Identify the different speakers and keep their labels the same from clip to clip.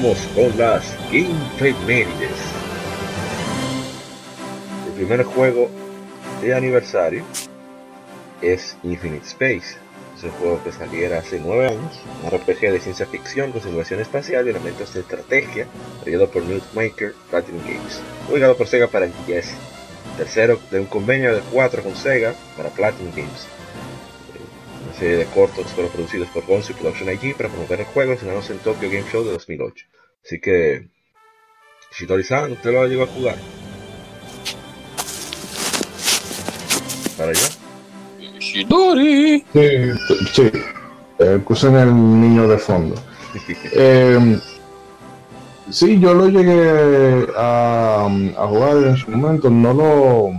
Speaker 1: Vamos con las Infemérides. El primer juego de aniversario es Infinite Space. Es un juego que saliera hace 9 años, un RPG de ciencia ficción con simulación espacial y elementos de estrategia, creado por Newtmaker Platinum Games, ubicado por Sega para el GS. Tercero de un convenio de 4 con Sega para Platinum Games serie de cortos fueron producidos por Gonzo y Production IG para promover el juego estrenados en Tokyo Game Show de 2008. Así que, Shitori-san, ¿usted lo llegó a jugar? ¿Para allá?
Speaker 2: Shitori.
Speaker 3: Sí, sí. Escuchen el niño de fondo. eh, sí, yo lo llegué a, a, jugar en su momento. No lo,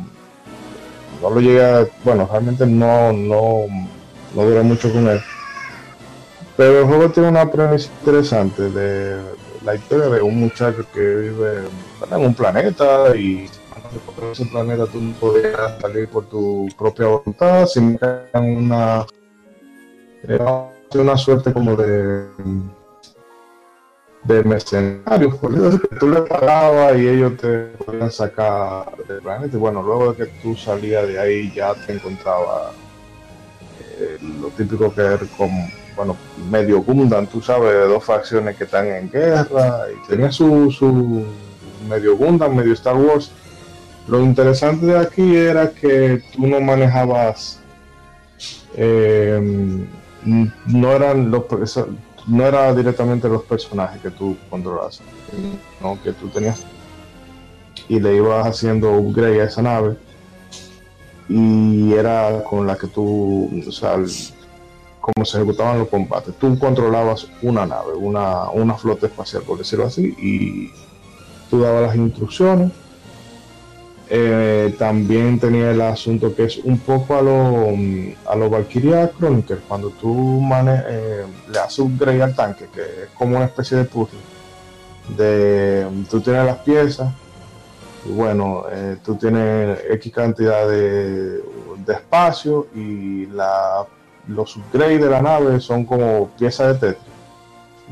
Speaker 3: no lo llegué a, bueno, realmente no, no no dura mucho con él. Pero el juego tiene una premisa interesante de la historia de un muchacho que vive en un planeta y por ese planeta tú no podías salir por tu propia voluntad, que una, una suerte como de de mercenarios, que tú le pagabas y ellos te podían sacar del planeta. Y bueno, luego de que tú salías de ahí ya te encontraba lo típico que es como, bueno, medio Gundam, tú sabes, de dos facciones que están en guerra, y tenía su, su medio Gundam, medio Star Wars. Lo interesante de aquí era que tú no manejabas, eh, no eran los no era directamente los personajes que tú controlabas, no que tú tenías. Y le ibas haciendo upgrade a esa nave y era con la que tú, o sea, cómo se ejecutaban los combates. Tú controlabas una nave, una, una flota espacial, por decirlo así, y tú dabas las instrucciones. Eh, también tenía el asunto que es un poco a lo, a lo Valkyria Chronicle, cuando tú mane eh, le haces upgrade al tanque, que es como una especie de puzzle. De, tú tienes las piezas, bueno, eh, tú tienes X cantidad de, espacio y la, los upgrades de la nave son como piezas de Tetris.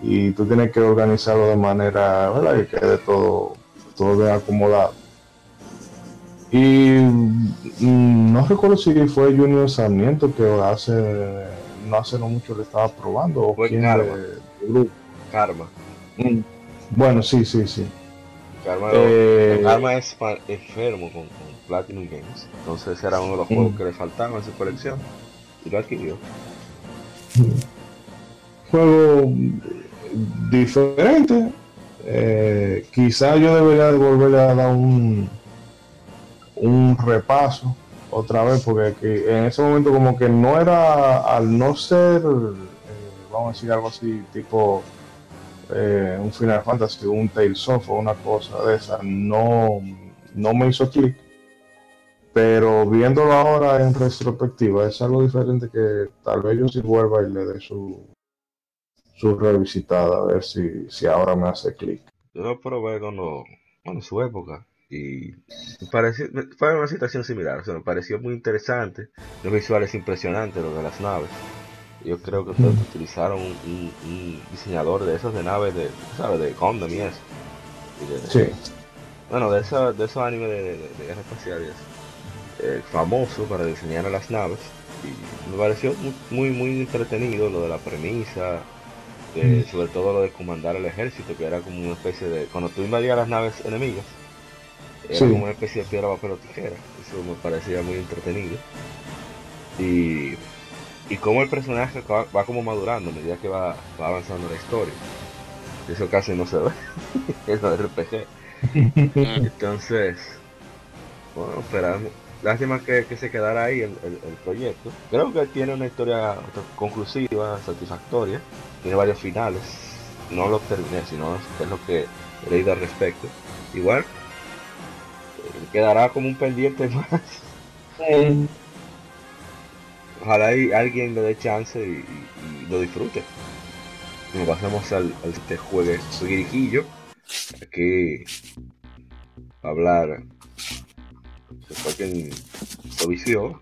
Speaker 3: Y tú tienes que organizarlo de manera ¿verdad? que quede todo, todo bien acomodado. Y mm, no recuerdo si fue Junior Sarmiento que hace no hace no mucho le estaba probando o
Speaker 1: quién Karma. Karma.
Speaker 3: Mm, bueno, sí, sí, sí.
Speaker 1: Karma, eh, es enfermo con, Platinum Games. Entonces era uno de los juegos mm. que le faltaban en su colección. Y lo adquirió.
Speaker 3: Juego diferente. Eh, quizá yo debería volverle a dar un, un repaso otra vez, porque en ese momento como que no era, al no ser, eh, vamos a decir algo así, tipo eh, un Final Fantasy, un Tales of una cosa de esa, no, no me hizo clic. Pero viéndolo ahora en retrospectiva, es algo diferente que tal vez yo si vuelva y le dé su, su revisitada, a ver si, si ahora me hace clic.
Speaker 1: Yo lo probé cuando, en su época y pareció, fue una situación similar, o me pareció muy interesante, los visuales impresionantes, lo de las naves yo creo que ustedes utilizaron un, diseñador de esos de naves de, ¿sabes? De Condom y eso.
Speaker 3: sí.
Speaker 1: Bueno, de, eso, de esos animes de, guerra espacial eh, famoso para diseñar las naves. Y me pareció muy, muy, entretenido lo de la premisa, sobre todo lo de comandar el ejército, que era como una especie de. Cuando tú invadías las naves enemigas, era como una especie de piedra, papel o tijera. Eso me parecía muy entretenido. Y y cómo el personaje va, va como madurando a medida que va, va avanzando la historia. Eso casi no se ve en los RPG. Entonces, bueno, esperamos. Lástima que, que se quedara ahí el, el- el proyecto. Creo que tiene una historia conclusiva, satisfactoria. Tiene varios finales. No lo terminé, sino es lo que he leído al respecto. Igual, eh, quedará como un pendiente más. Ojalá y alguien le dé chance y, lo disfrute. Nos pasamos al, al este juegue. Aquí hablar se quien lo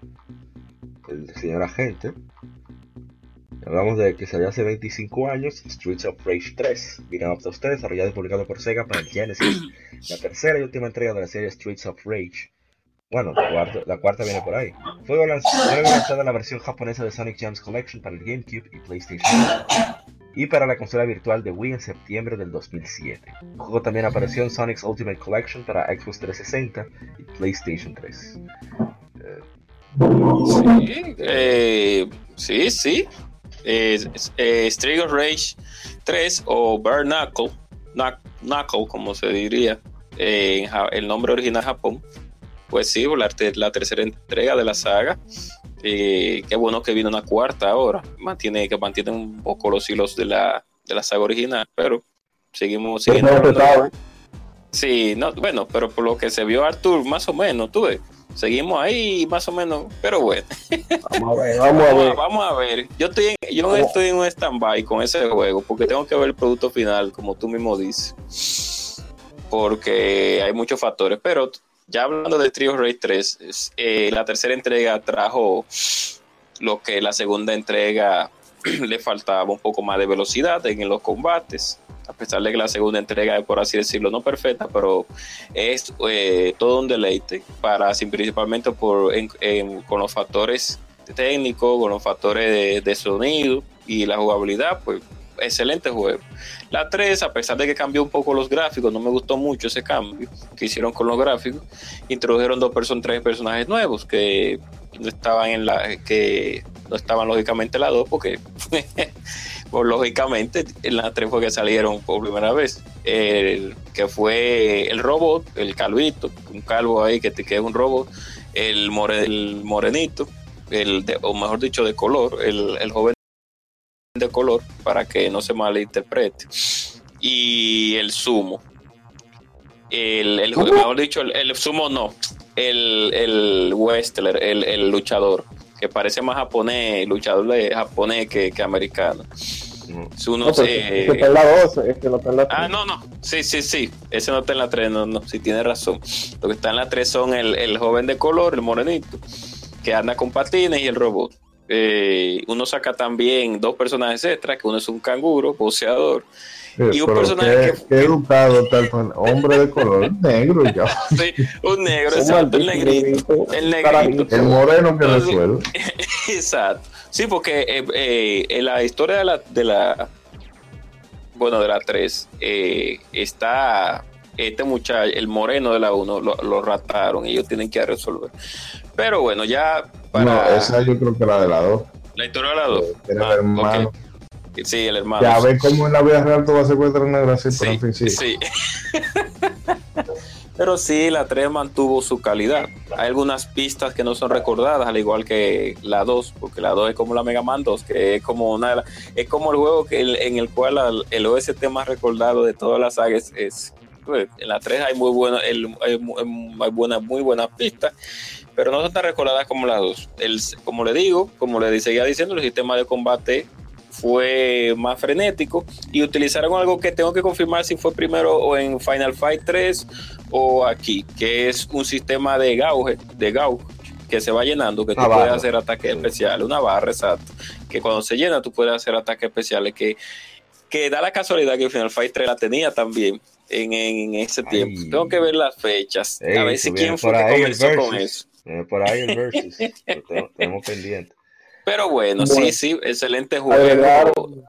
Speaker 1: el señor agente. Hablamos de que salió hace 25 años, Streets of Rage 3, vino a ustedes, desarrollado y publicado por Sega para el Genesis, la tercera y última entrega de la serie Streets of Rage. Bueno, la cuarta, viene por ahí. Fue lanz- fue lanzada la versión japonesa de Sonic Gems Collection para el GameCube y PlayStation y para la consola virtual de Wii en septiembre del 2007. El juego también apareció en Sonic's Ultimate Collection para Xbox 360 y PlayStation 3.
Speaker 2: Sí, eh, sí, sí. Eh, Street of Rage 3 o Bare Knuckle, Knuck- Knuckle, como se diría, en el nombre original Japón. Pues sí, la, la tercera entrega de la saga. Eh, qué bueno que vino una cuarta ahora. Mantiene, que mantiene un poco los hilos de la, de la saga original, pero seguimos siguiendo. Sí, no, bueno, pero por lo que se vio Arthur, más o menos, tú ves. Seguimos ahí, más o menos, pero bueno.
Speaker 4: Vamos a ver, vamos a
Speaker 2: Vamos a,
Speaker 4: ver.
Speaker 2: vamos a ver. Yo estoy en, yo
Speaker 4: Vamos.
Speaker 2: estoy en un stand-by con ese juego porque tengo que ver el producto final, como tú mismo dices. Porque hay muchos factores. Pero ya hablando de Trio Race 3, es, eh, la tercera entrega trajo lo que la segunda entrega le faltaba un poco más de velocidad en los combates. A pesar de que la segunda entrega es, por así decirlo, no perfecta, pero es eh, todo un deleite para, principalmente por, con los factores técnicos, con los factores de sonido y la jugabilidad, pues excelente juego. La 3, a pesar de que cambió un poco los gráficos, no me gustó mucho ese cambio que hicieron con los gráficos. Introdujeron dos person tres personajes nuevos que no estaban en la que no estaban lógicamente en la 2 porque pues, lógicamente en la 3 fue que salieron por primera vez. El, que fue el robot, el calvito, un calvo ahí que, que es un robot, el, more- el morenito, el o mejor dicho de color, el, el joven de color, para que no se malinterprete. Y el sumo. El, el-
Speaker 4: ¿Cómo?
Speaker 2: mejor dicho, el, el sumo no. El, el wrestler, el, el luchador, que parece más japonés, luchador de japonés que, que americano.
Speaker 1: No.
Speaker 2: Si uno
Speaker 4: No, pero
Speaker 2: se-
Speaker 4: ese está en la 12, este no está en la
Speaker 2: Ah, no, no. Sí, sí, sí. Ese no está en la 3, no, no. Sí, tiene razón. Lo que está en la 3 son el, el joven de color, el morenito, que anda con patines y el robot. Eh, uno saca también dos personajes extras, que uno es un canguro, boxeador. Y un personaje
Speaker 3: qué,
Speaker 2: que-
Speaker 3: qué educado con- hombre de color negro y ya.
Speaker 2: Sí, un negro, exacto, el negrito. El negrito.
Speaker 3: El moreno que resuelve.
Speaker 2: Exacto. Sí, porque eh, eh, en la historia de la, de la bueno, de la 3, eh, está este muchacho, el moreno de la 1, lo, lo rataron y ellos tienen que resolver. Pero bueno, ya para
Speaker 3: No, esa yo creo que era de la dos.
Speaker 2: la historia de la 2.
Speaker 3: Era el hermano.
Speaker 2: Sí, el hermano.
Speaker 3: Ya ves cómo en la vida real tú vas a secuestrar negro así, pero en
Speaker 2: Sí,
Speaker 3: fin, sí.
Speaker 2: Pero sí, la 3 mantuvo su calidad. Hay algunas pistas que no son recordadas, al igual que la 2, porque la 2 es como la Mega Man 2, que es como una de la- es como el juego que el- en el cual al- el OST más recordado de todas las sagas es, pues, en la 3 hay muy buena, el- hay, mu- hay buenas, muy buenas pistas, pero no son tan recordadas como las 2. El, como le digo, como le seguía diciendo, el sistema de combate fue más frenético y utilizaron algo que tengo que confirmar si fue primero o en Final Fight 3 o aquí, que es un sistema de gauge, de gauge que se va llenando, que tú puedes hacer ataques
Speaker 1: Sí.
Speaker 2: especiales, una barra, exacto, que cuando se llena tú puedes hacer ataques especiales, que, que da la casualidad que Final Fight 3 la tenía también en, en ese
Speaker 1: Ay.
Speaker 2: tiempo. Tengo que ver las fechas,
Speaker 1: Ey,
Speaker 2: a ver si quién fue que comenzó con eso.
Speaker 1: Eh, por ahí el versus. Lo tenemos, tenemos pendiente.
Speaker 2: Pero bueno,
Speaker 4: Bueno.
Speaker 2: sí, sí, excelente juego.
Speaker 4: agregaron,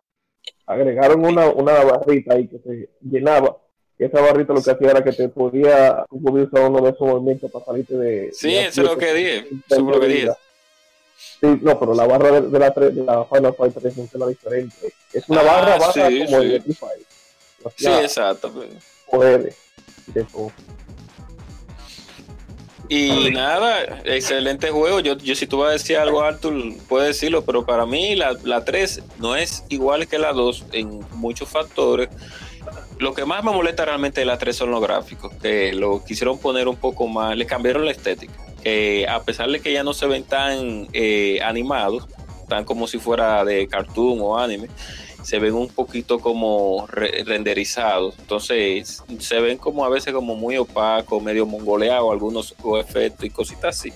Speaker 4: agregaron una, una barrita ahí que se llenaba. Y esa barrita lo que hacía era que te podía, tú podías usar uno de esos movimientos para salirte de.
Speaker 2: Sí,
Speaker 4: de
Speaker 2: eso es lo que dije, eso es lo que dije.
Speaker 4: Sí, no, pero la barra de, de la, de la Final Fight 3 funciona diferente. Es una
Speaker 2: Ah,
Speaker 4: barra, barra
Speaker 2: sí,
Speaker 4: como
Speaker 2: sí.
Speaker 4: el. O
Speaker 2: Sí, exacto. pues.
Speaker 4: poderes de todo.
Speaker 2: Y nada, excelente juego. Yo, yo si tú vas a decir algo, Arthur, puedes decirlo, pero para mí la, la 3 no es igual que la 2 en muchos factores. Lo que más me molesta realmente de la 3 son los gráficos, que lo quisieron poner un poco más, le cambiaron la estética. Que a pesar de que ya no se ven tan eh, animados, tan como si fuera de cartoon o anime, se ven un poquito como re- renderizados. Entonces se ven como a veces como muy opacos, medio mongoleados, algunos efectos y cositas así.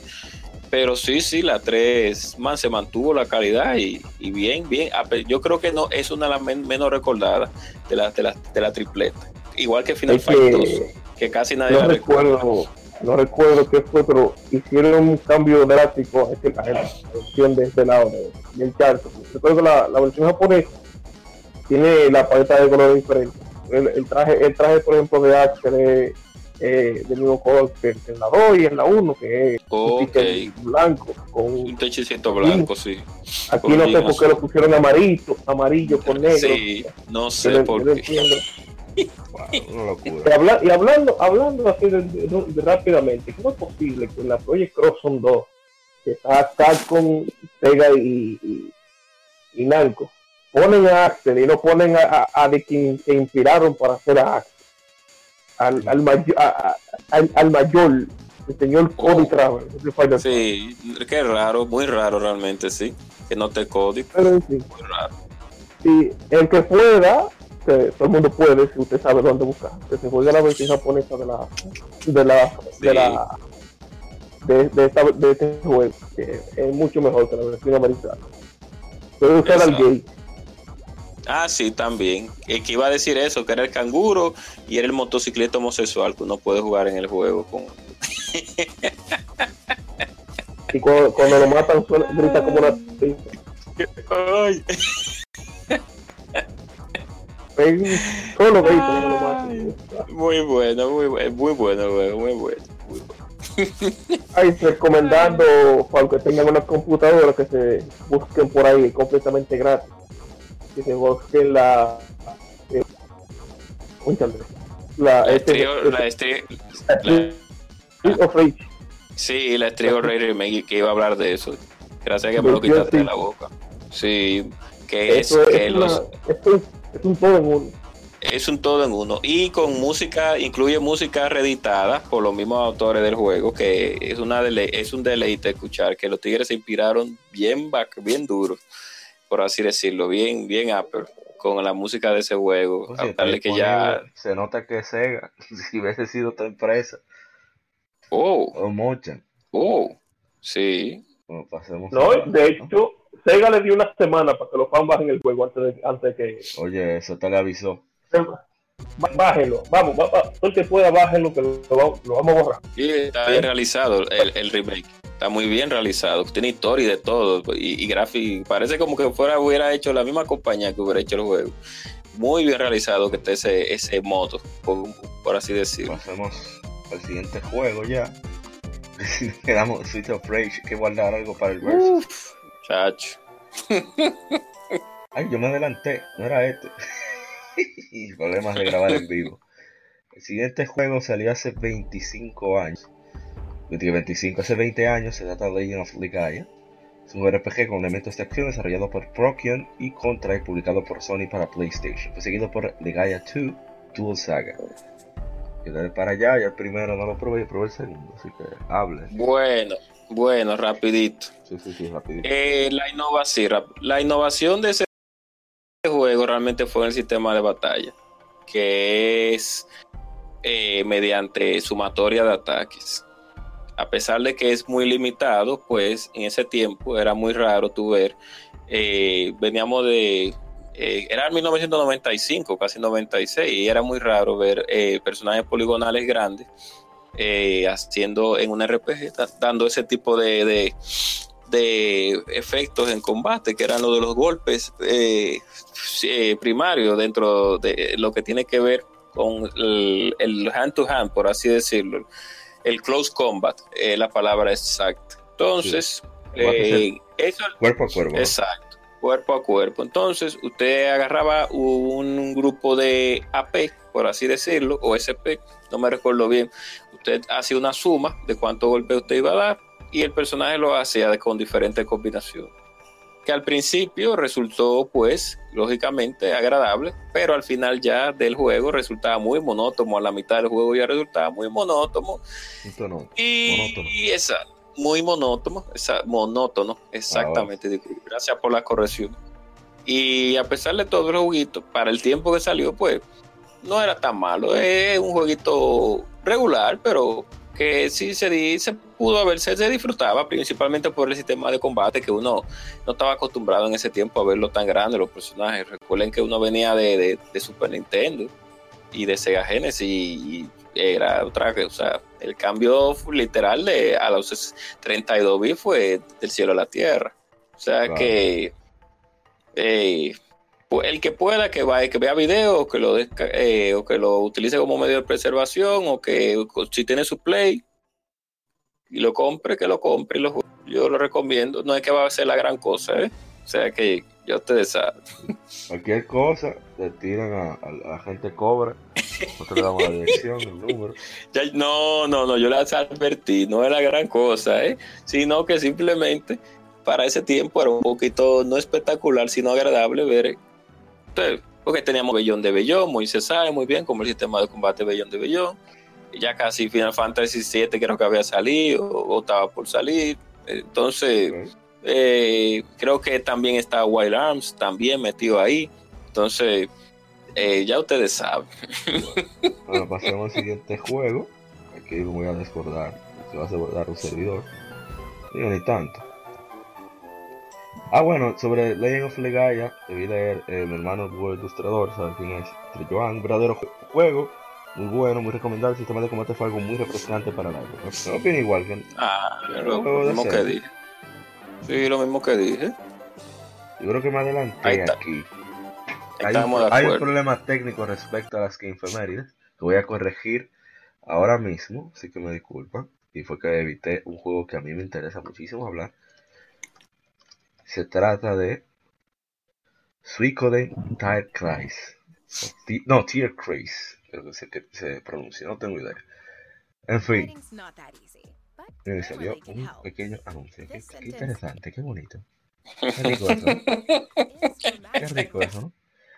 Speaker 2: Pero sí, sí, la 3 man, se mantuvo la calidad y, y bien, bien. A Yo creo que no es una de las men- menos recordadas de la, de la, de la tripleta. Igual que Final
Speaker 4: Es
Speaker 2: Fight 2,
Speaker 4: que
Speaker 2: casi nadie
Speaker 4: no
Speaker 2: la recuerda.
Speaker 4: recuerdo, no recuerdo qué fue, pero hicieron un cambio drástico en la, versión de este lado de- del charco. Recuerdo la, la versión japonesa tiene la paleta de colores diferentes. El, el traje, el traje, por ejemplo, de Axel es eh, del mismo color que en la 2 y en la 1, que es un
Speaker 2: Ok.
Speaker 4: sticker blanco. Con,
Speaker 2: Un techecito blanco, sí.
Speaker 4: aquí no sé por qué lo pusieron amarillo, amarillo con negro.
Speaker 2: Sí, no sé por
Speaker 4: yo
Speaker 2: qué.
Speaker 4: entiendo.
Speaker 1: Wow, una
Speaker 4: Y,
Speaker 1: locura.
Speaker 4: habla- y hablando, hablando así de, de- de- rápidamente, ¿cómo es posible que en la Project Cross son dos, que está Capcom, Sega y, y, y Namco, ponen a Axel y no ponen a, a, a de quien se inspiraron para hacer a Axel? Al, al, mayor, a- al, al mayor, el señor Cody
Speaker 2: Oh.
Speaker 4: Travers. de.
Speaker 2: Sí, qué raro, muy raro realmente, sí. Que no te código,
Speaker 4: Pero en fin,
Speaker 2: muy raro.
Speaker 4: si el que pueda, que todo el mundo puede, si usted sabe dónde buscar, que se juegue la versión japonesa de la de la
Speaker 2: Sí.
Speaker 4: de la de, de, esta- de este juego, que es mucho mejor que la versión americana. Puede usar al
Speaker 2: Exacto. Ah, sí, también. El que iba a decir eso, que era el canguro y era el motocicleta homosexual, que uno puede jugar en el juego con...
Speaker 4: Y cuando, cuando lo matan, suena, grita como una.
Speaker 2: Ay.
Speaker 4: Es Solo grita cuando lo matan.
Speaker 2: Muy bueno, muy bueno, muy bueno, muy bueno. Muy bueno.
Speaker 4: Ay, recomendando para los que tengan una computadora que se busquen por ahí completamente gratis. Que se busquen la. Eh, cuéntame, la,
Speaker 2: La
Speaker 4: este-
Speaker 2: la Strio-
Speaker 4: la
Speaker 2: la-
Speaker 4: of Rage.
Speaker 2: sí, la Strio Remake, que iba a hablar de eso. Gracias a que me lo quitaste de
Speaker 4: sí.
Speaker 2: la boca. Sí, que es,
Speaker 4: Eso
Speaker 2: que
Speaker 4: es,
Speaker 2: los,
Speaker 4: una- esto es, es un todo en uno.
Speaker 2: Es un todo en uno. Y con música, incluye música reeditada por los mismos autores del juego, que es una dele- es un deleite escuchar, que los tigres se inspiraron bien bac- bien duro, por así decirlo, bien, bien upper, con la música de ese juego.
Speaker 1: Pues
Speaker 2: A darle que ya.
Speaker 1: Se nota que Sega, si hubiese sido otra empresa,
Speaker 2: Oh,
Speaker 1: o Mochan,
Speaker 2: oh, sí.
Speaker 1: pasemos.
Speaker 4: No,
Speaker 1: a-
Speaker 4: de hecho, Sega le dio una semana para que los fans bajen el juego antes de, antes de que.
Speaker 1: Oye, eso te le avisó.
Speaker 4: Bá- Bájenlo, vamos, va, va, todo el que pueda, bájenlo, que lo, va- lo vamos a borrar.
Speaker 2: Sí, está bien realizado el, el remake. Está muy bien realizado. Tiene historia y de todo. Y, y gráfico. Parece como que fuera hubiera hecho la misma compañía que hubiera hecho el juego. Muy bien realizado que esté ese, ese modo, por, por así decirlo.
Speaker 1: Pasemos al siguiente juego ya. Quedamos Sweet of Rage, hay que guardar algo para el verso.
Speaker 2: Uf, chacho.
Speaker 1: Ay, yo me adelanté, no era este. y problemas de grabar en vivo. El siguiente juego salió hace 25 años. 20, 25, hace 20 años se trata de Legend of Legaia. Es un RPG con elementos de acción desarrollado por Prokion y Contra y publicado por Sony para PlayStation. Fue seguido por Legaia 2 Dual Saga. Yo le doy para allá, ya el primero no lo probé, yo probé el segundo, así que hable.
Speaker 2: Bueno, bueno, rapidito.
Speaker 1: Sí, sí, sí, rapidito.
Speaker 2: Eh, la, innovación, la innovación de ese juego realmente fue en el sistema de batalla, que es eh, mediante sumatoria de ataques. A pesar de que es muy limitado, pues en ese tiempo era muy raro tu ver. eh, veníamos de. eh, era en 1995, casi 96, y era muy raro ver eh, personajes poligonales grandes eh, haciendo en un RPG, da- dando ese tipo de, de, efectos en combate, que eran los de los golpes eh, eh, primarios dentro de lo que tiene que ver con el hand to hand, por así decirlo, el close combat, es la palabra exacta. Entonces, Eh, eso,
Speaker 1: cuerpo a cuerpo. ¿no?
Speaker 2: Exacto, cuerpo a cuerpo. Entonces, usted agarraba un grupo de AP, por así decirlo, o SP, no me recuerdo bien. Usted hacía una suma de cuántos golpes usted iba a dar y el personaje lo hacía con diferentes combinaciones. Que al principio resultó, pues, lógicamente agradable, pero al final ya del juego resultaba muy monótono. A la mitad del juego ya resultaba muy monótono. Y,
Speaker 1: Monótono.
Speaker 2: y esa, muy monótono, esa, monótono, exactamente. disculpe, Gracias por la corrección. Y a pesar de todo el juguito, para el tiempo que salió, pues no era tan malo. Es un jueguito regular, pero que sí se, di- se pudo haber, se, disfrutaba principalmente por el sistema de combate que uno no estaba acostumbrado en ese tiempo a verlo tan grande, los personajes. Recuerden que uno venía de, de- de Super Nintendo y de Sega Genesis y, era otra que, o sea, el cambio literal de a los 32 bits fue del cielo a la tierra. O sea
Speaker 1: Claro.
Speaker 2: que eh, el que pueda que vaya, que vea video o que lo eh, o que lo utilice como medio de preservación o que si tiene su play y lo compre, que lo compre y lo. Yo lo recomiendo, no es que va a ser la gran cosa, ¿eh? O sea que ya ustedes saben.
Speaker 1: Cualquier cosa, le tiran a, a la gente cobra. Nosotros le damos la dirección, el número.
Speaker 2: Ya- no, no, no, yo las advertí, no es la gran cosa, ¿eh? Sino que simplemente para ese tiempo era un poquito no espectacular, sino agradable ver. Entonces, porque teníamos Bellón de Bellón, Moisés sabe muy bien como el sistema de combate Bellón de Bellón. Ya casi Final Fantasy VII creo que había salido o estaba por salir. Entonces, eh, creo que también está Wild Arms, también metido ahí. Entonces, eh, ya ustedes saben.
Speaker 1: Bueno, pasemos al siguiente juego. Aquí lo voy a desbordar. Se va a desbordar un servidor. Digo, ni tanto. Ah, bueno, sobre Legend of Legaia, debí leer eh, mi hermano Google Ilustrador, ¿sabes quién es? Joan, verdadero ju- juego, muy bueno, muy recomendable. El sistema de combate fue algo muy refrescante para la época. No opino igual que
Speaker 2: Ah, lo mismo que dije. Sí, lo mismo que dije.
Speaker 1: Yo creo que me adelanté
Speaker 2: Ahí está.
Speaker 1: aquí. Hay
Speaker 2: Estamos
Speaker 1: un, hay un problema técnico respecto a las que infemérides que voy a corregir ahora mismo, así que me disculpan. Y fue que evité un juego que a mí me interesa muchísimo hablar. Se trata de Suicoden Tire Crise. Ti- No, Tier Craze, creo que se, que se pronuncia, no tengo idea. En fin, me
Speaker 5: I
Speaker 1: salió un pequeño anuncio. Qué, interesante, qué bonito. Qué rico eso, Qué rico eso, ¿no?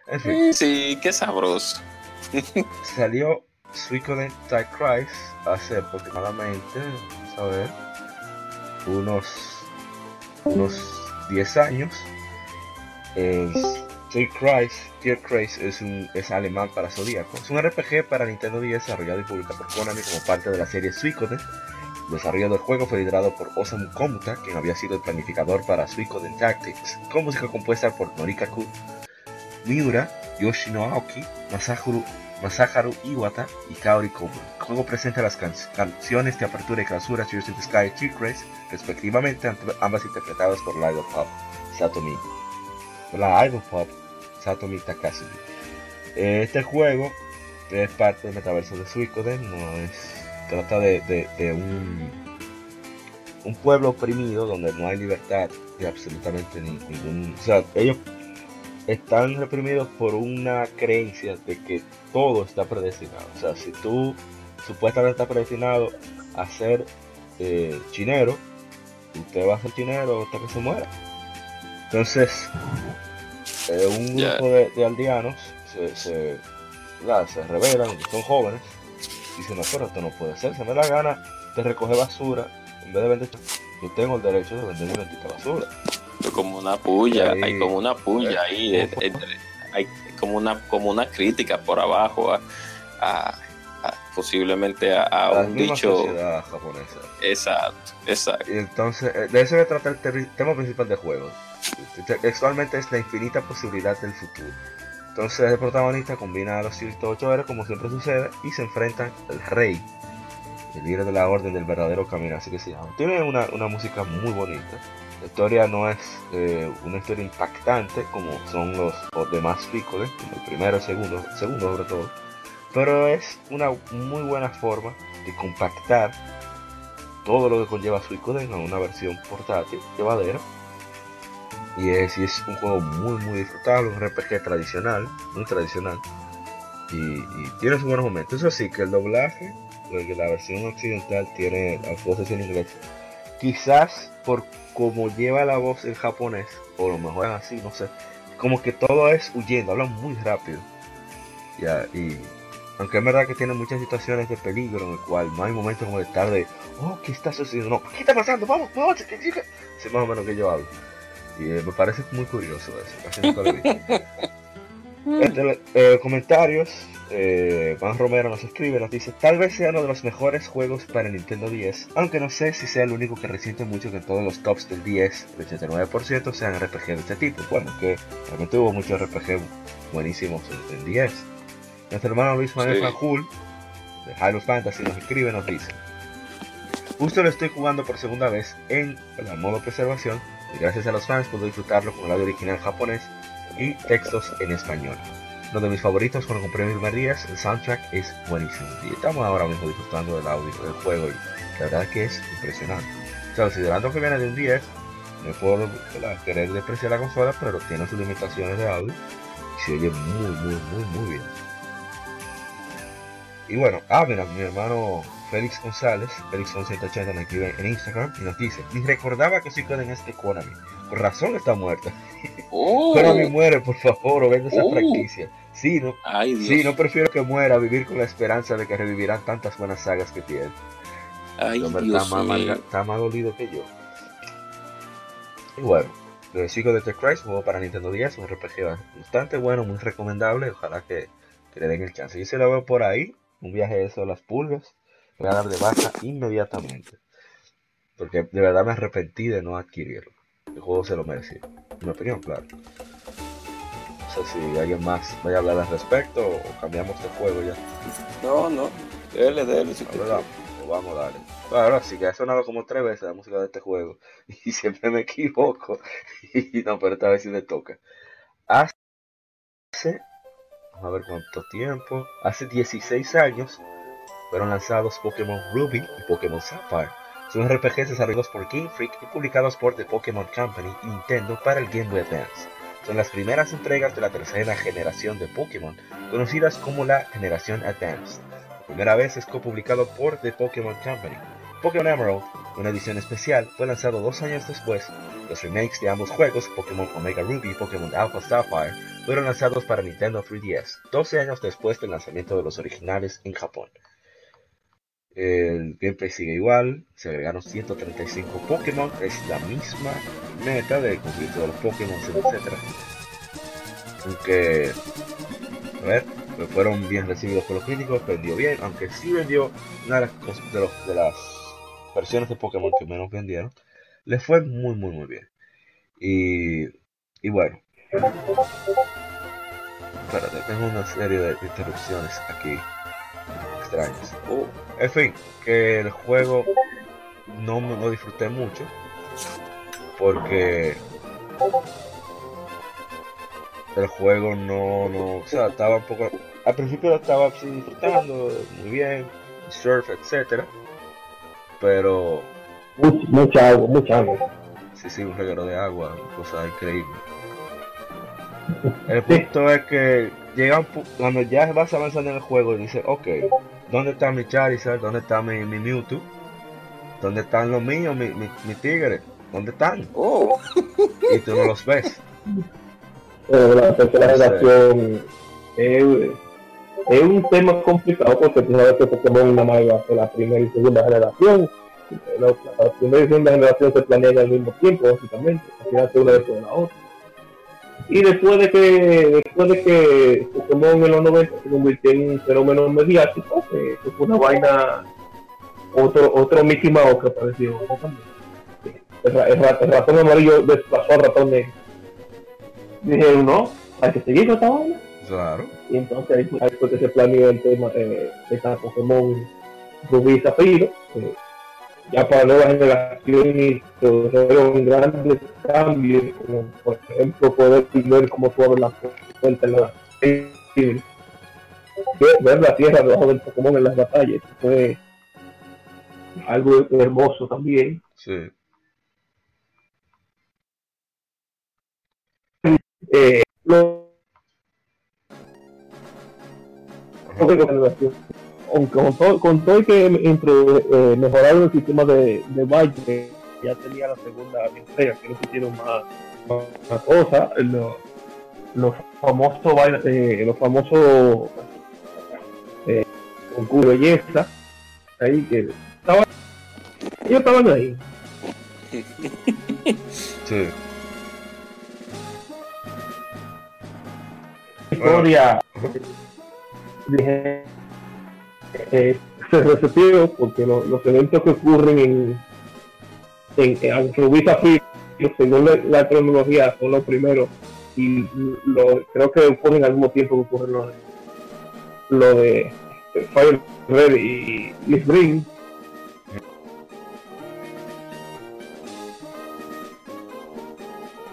Speaker 1: En fin.
Speaker 2: Sí, qué sabroso.
Speaker 1: Salió Suicoden Tide Cries hace aproximadamente, vamos a ver, unos, unos 10 años. Eh, Cries, Tier Cries es, un, es alemán para Zodíaco. Es un RPG para Nintendo 10 desarrollado y publicado por Konami como parte de la serie Suicoden. El desarrollo del juego fue liderado por Osamu Komuta, quien había sido el planificador para Suicoden Tactics, con música compuesta por Norikaku Miura, Yoshino Aoki, Masaharu Masaharu Iwata y Kaori Kobo. El juego presenta las can- canciones de apertura y clausura Tears in the Sky y Tear Craze, respectivamente, ambas interpretadas por idol pop Satomi. La idol pop Satomi Takasugi. Eh, Este juego es parte del metaverso de Suicoden, no es trata de, de- un un pueblo oprimido donde no hay libertad de absolutamente ni- ningún, o sea, ellos están reprimidos por una creencia de que todo está predestinado. O sea, si tú supuestamente estás predestinado a ser eh, chinero, usted va a ser chinero hasta que se muera. Entonces, eh, un grupo de, de aldeanos se, se, rebelan, son jóvenes, dicen, no, pero esto no puede ser, se me da la gana de recoger basura, en vez de vender, yo tengo el derecho de vender mi bendita basura.
Speaker 2: Como una puya,
Speaker 1: Ahí.
Speaker 2: hay como una puya ahí, eh, hay como una, como una crítica por abajo a, a- a- posiblemente a, a
Speaker 1: La
Speaker 2: un dicho.
Speaker 1: japonesa.
Speaker 2: Exacto, exacto.
Speaker 1: Y entonces, eh, de eso se trata el tema principal del juego. Te- Textualmente es la infinita posibilidad del futuro. Entonces el protagonista combina a los 108 héroes como siempre sucede y se enfrentan al rey, el líder de la orden del verdadero camino, así que se llama. Tiene una, una música muy bonita. La historia no es eh, una historia impactante como son los, demás Picoles, como el primero, el segundo, el segundo sobre todo. Pero es una muy buena forma de compactar todo lo que conlleva Suicoden a una versión portátil, llevadera. Y es, y es un juego muy muy disfrutable, un RPG tradicional, muy tradicional. Y, tiene sus buenos momentos. Eso sí, que el doblaje, porque la versión occidental tiene las voces en inglés. Quizás por como lleva la voz en japonés, o lo mejor es así, no sé. Como que todo es huyendo, hablan muy rápido. Ya, y aunque es verdad que tiene muchas situaciones de peligro en el cual no hay momentos como de estar de, oh, ¿qué está sucediendo? No, ¿qué está pasando? Vamos, vamos, que llega. Así más o menos que yo hablo. Y eh, me parece muy curioso eso, casi nunca lo he visto. Este, eh, comentarios, eh, Juan Romero nos escribe, nos dice, tal vez sea uno de los mejores juegos para el Nintendo 10, aunque no sé si sea el único que resiente mucho que todos los tops del 10, el 89% sean RPG de este tipo. Bueno, que realmente hubo muchos RPG buenísimos en, en 10. Nuestro hermano Luis Manuel
Speaker 2: Sí.
Speaker 1: De Halo Fantasy, nos escribe, nos dice, justo lo estoy jugando por segunda vez en el modo preservación, y gracias a los fans puedo disfrutarlo con el audio original japonés y textos en español. Uno de mis favoritos cuando compré mi primer día, el soundtrack es buenísimo. Y estamos ahora mismo disfrutando del audio del juego y la verdad que es impresionante. O sea, considerando que viene de un 10, no ¿verdad? querer despreciar la consola, pero tiene sus limitaciones de audio y se oye muy, muy, muy, muy bien. Y bueno, ah, mira, mi hermano Félix González, Félix 180 nos escribe en Instagram y nos dice, ni recordaba que soy en este Konami. Por razón está muerta.
Speaker 2: Oh,
Speaker 1: Konami muere, por favor, o vende esa
Speaker 2: Oh.
Speaker 1: franquicia. Sí, no,
Speaker 2: ay,
Speaker 1: sí, no prefiero que muera, vivir con la esperanza de que revivirán tantas buenas sagas que tiene.
Speaker 2: Ay, Dios
Speaker 1: está, más amarga- está más dolido que yo. Y bueno, el Chico de The Christ, juego para Nintendo 10, un RPG bastante bueno, muy recomendable. Ojalá que, que le den el chance. Yo se lo veo por ahí, un viaje de eso de las pulgas. Voy a dar de baja inmediatamente. Porque de verdad me arrepentí de no adquirirlo. El juego se lo merecía. En mi opinión, claro. No sé si alguien más vaya a hablar al respecto o cambiamos de juego ya.
Speaker 2: No, no. Dele, dele. Si
Speaker 1: vamos, vamos a darle. Ahora sí que ha sonado como tres veces la música de este juego y siempre me equivoco. Y no, pero esta vez sí me toca. Hace, vamos a ver cuánto tiempo, hace 16 años fueron lanzados Pokémon Ruby y Pokémon Sapphire. Son RPGs desarrollados por Game Freak y publicados por The Pokémon Company y Nintendo para el Game Boy Advance. Son las primeras entregas de la tercera generación de Pokémon, conocidas como la generación Advanced. La primera vez es copublicado por The Pokémon Company. Pokémon Emerald, una edición especial, fue lanzado dos años después. Los remakes de ambos juegos, Pokémon Omega Ruby y Pokémon Alpha Sapphire, fueron lanzados para Nintendo 3DS, 12 años después del lanzamiento de los originales en Japón. El gameplay sigue igual, se agregaron 135 Pokémon, es la misma meta de conseguir todos los Pokémon, etc. Aunque, a ver, pues fueron bien recibidos por los críticos, vendió bien, aunque sí vendió una de las, de, los- de las versiones de Pokémon que menos vendieron, le fue muy muy muy bien. Y, y bueno, espérate, tengo una serie de interrupciones aquí extrañas.
Speaker 2: Oh,
Speaker 1: En fin, que el juego no me lo disfruté mucho porque el juego no, no, o sea, estaba un poco, al principio lo estaba así disfrutando muy bien, surf, etcétera, pero
Speaker 4: Mucha, mucha agua, mucha agua.
Speaker 1: sí, sí, un reguero de agua, cosa increíble. El punto es que llega un cuando ya vas avanzando en el juego y dices, ok, ¿dónde está mi Charizard? ¿Dónde está mi, mi Mewtwo? ¿Dónde están los míos, mi, mi, mi tigre? ¿Dónde están?
Speaker 2: oh.
Speaker 1: Y tú no los ves.
Speaker 4: Pero la tercera
Speaker 1: Sí.
Speaker 4: generación es, es un tema complicado porque tú sabes que Pokémon nada más iba a ser la primera y segunda generación. La, la primera y segunda generación se planean al mismo tiempo, básicamente. Al final se una después de la otra. Y después de que después de que Pokémon en los 90 se convirtió en un fenómeno mediático, que fue una vaina, otro, otro Mickey Mouse que apareció. El, el el ratón amarillo desplazó al ratón negro dijeron, no, hay que seguir con esta vaina.
Speaker 1: Claro.
Speaker 4: Y entonces ahí, fue- que se planeó el tema eh, de cada Pokémon Rubí y Zafiro. que ya para nueva generación y fueron grandes cambios, como por ejemplo poder ver cómo tú abres la puerta en ver la tierra debajo del Pokémon en las batallas. Fue, algo hermoso también.
Speaker 1: Sí.
Speaker 4: Eh, lo- con todo, con todo y que intro- eh, mejoraron el sistema de, de baile, que ya tenía la segunda entrega, que no pusieron más, más, más cosas, lo- los famosos eh, los famosos eh, concursos de belleza, ahí que estaban, ellos estaban ahí.
Speaker 1: Sí.
Speaker 4: historia dije, eh, se repitió porque lo- los eventos que ocurren en en, en Zafiro, según la, la cronología son los primeros y lo, creo que ocurren al mismo tiempo que ocurren lo de, lo de eh, Fire Red y Liz Green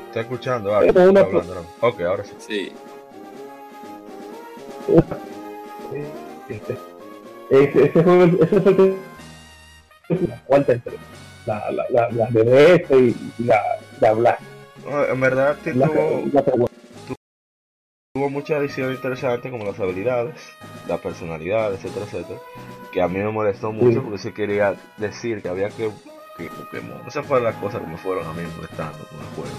Speaker 1: ¿Está escuchando? Ah,
Speaker 4: Es
Speaker 1: está
Speaker 4: una-
Speaker 1: hablando, ¿no? Ok, ahora sí.
Speaker 2: Sí.
Speaker 4: Este, ese, ese fue el- ese fue el- la cuarta entrega la, la, la, DS y la, la Black
Speaker 1: No, en verdad
Speaker 4: la,
Speaker 1: tuvo,
Speaker 4: segunda.
Speaker 1: tuvo muchas adiciones interesantes como las habilidades, la personalidad, etcétera, etcétera. Que a mí me molestó mucho
Speaker 4: Sí.
Speaker 1: porque se quería decir que había que, que Pokémon. Esas fueron las cosas que me fueron a mí molestando con el juego.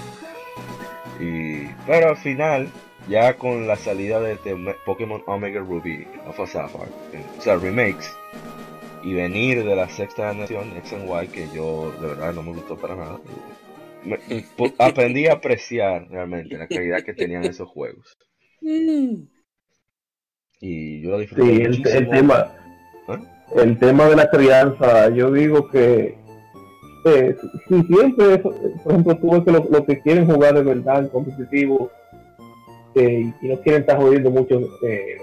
Speaker 1: Y, pero al final, ya con la salida de, Pokémon Omega Ruby, Alpha Sapphire, en- o sea, remakes, y venir de la sexta generación, X and Y, que yo de verdad no me gustó para nada. me- aprendí a apreciar realmente la calidad que tenían esos juegos. Y yo lo disfruté
Speaker 4: Sí, el, tema
Speaker 1: ¿Eh?
Speaker 4: el tema de la crianza yo digo que eh, si siempre eso, eh, por ejemplo tú ves que los lo que quieren jugar de verdad en competitivo eh, y no quieren estar jodiendo mucho eh,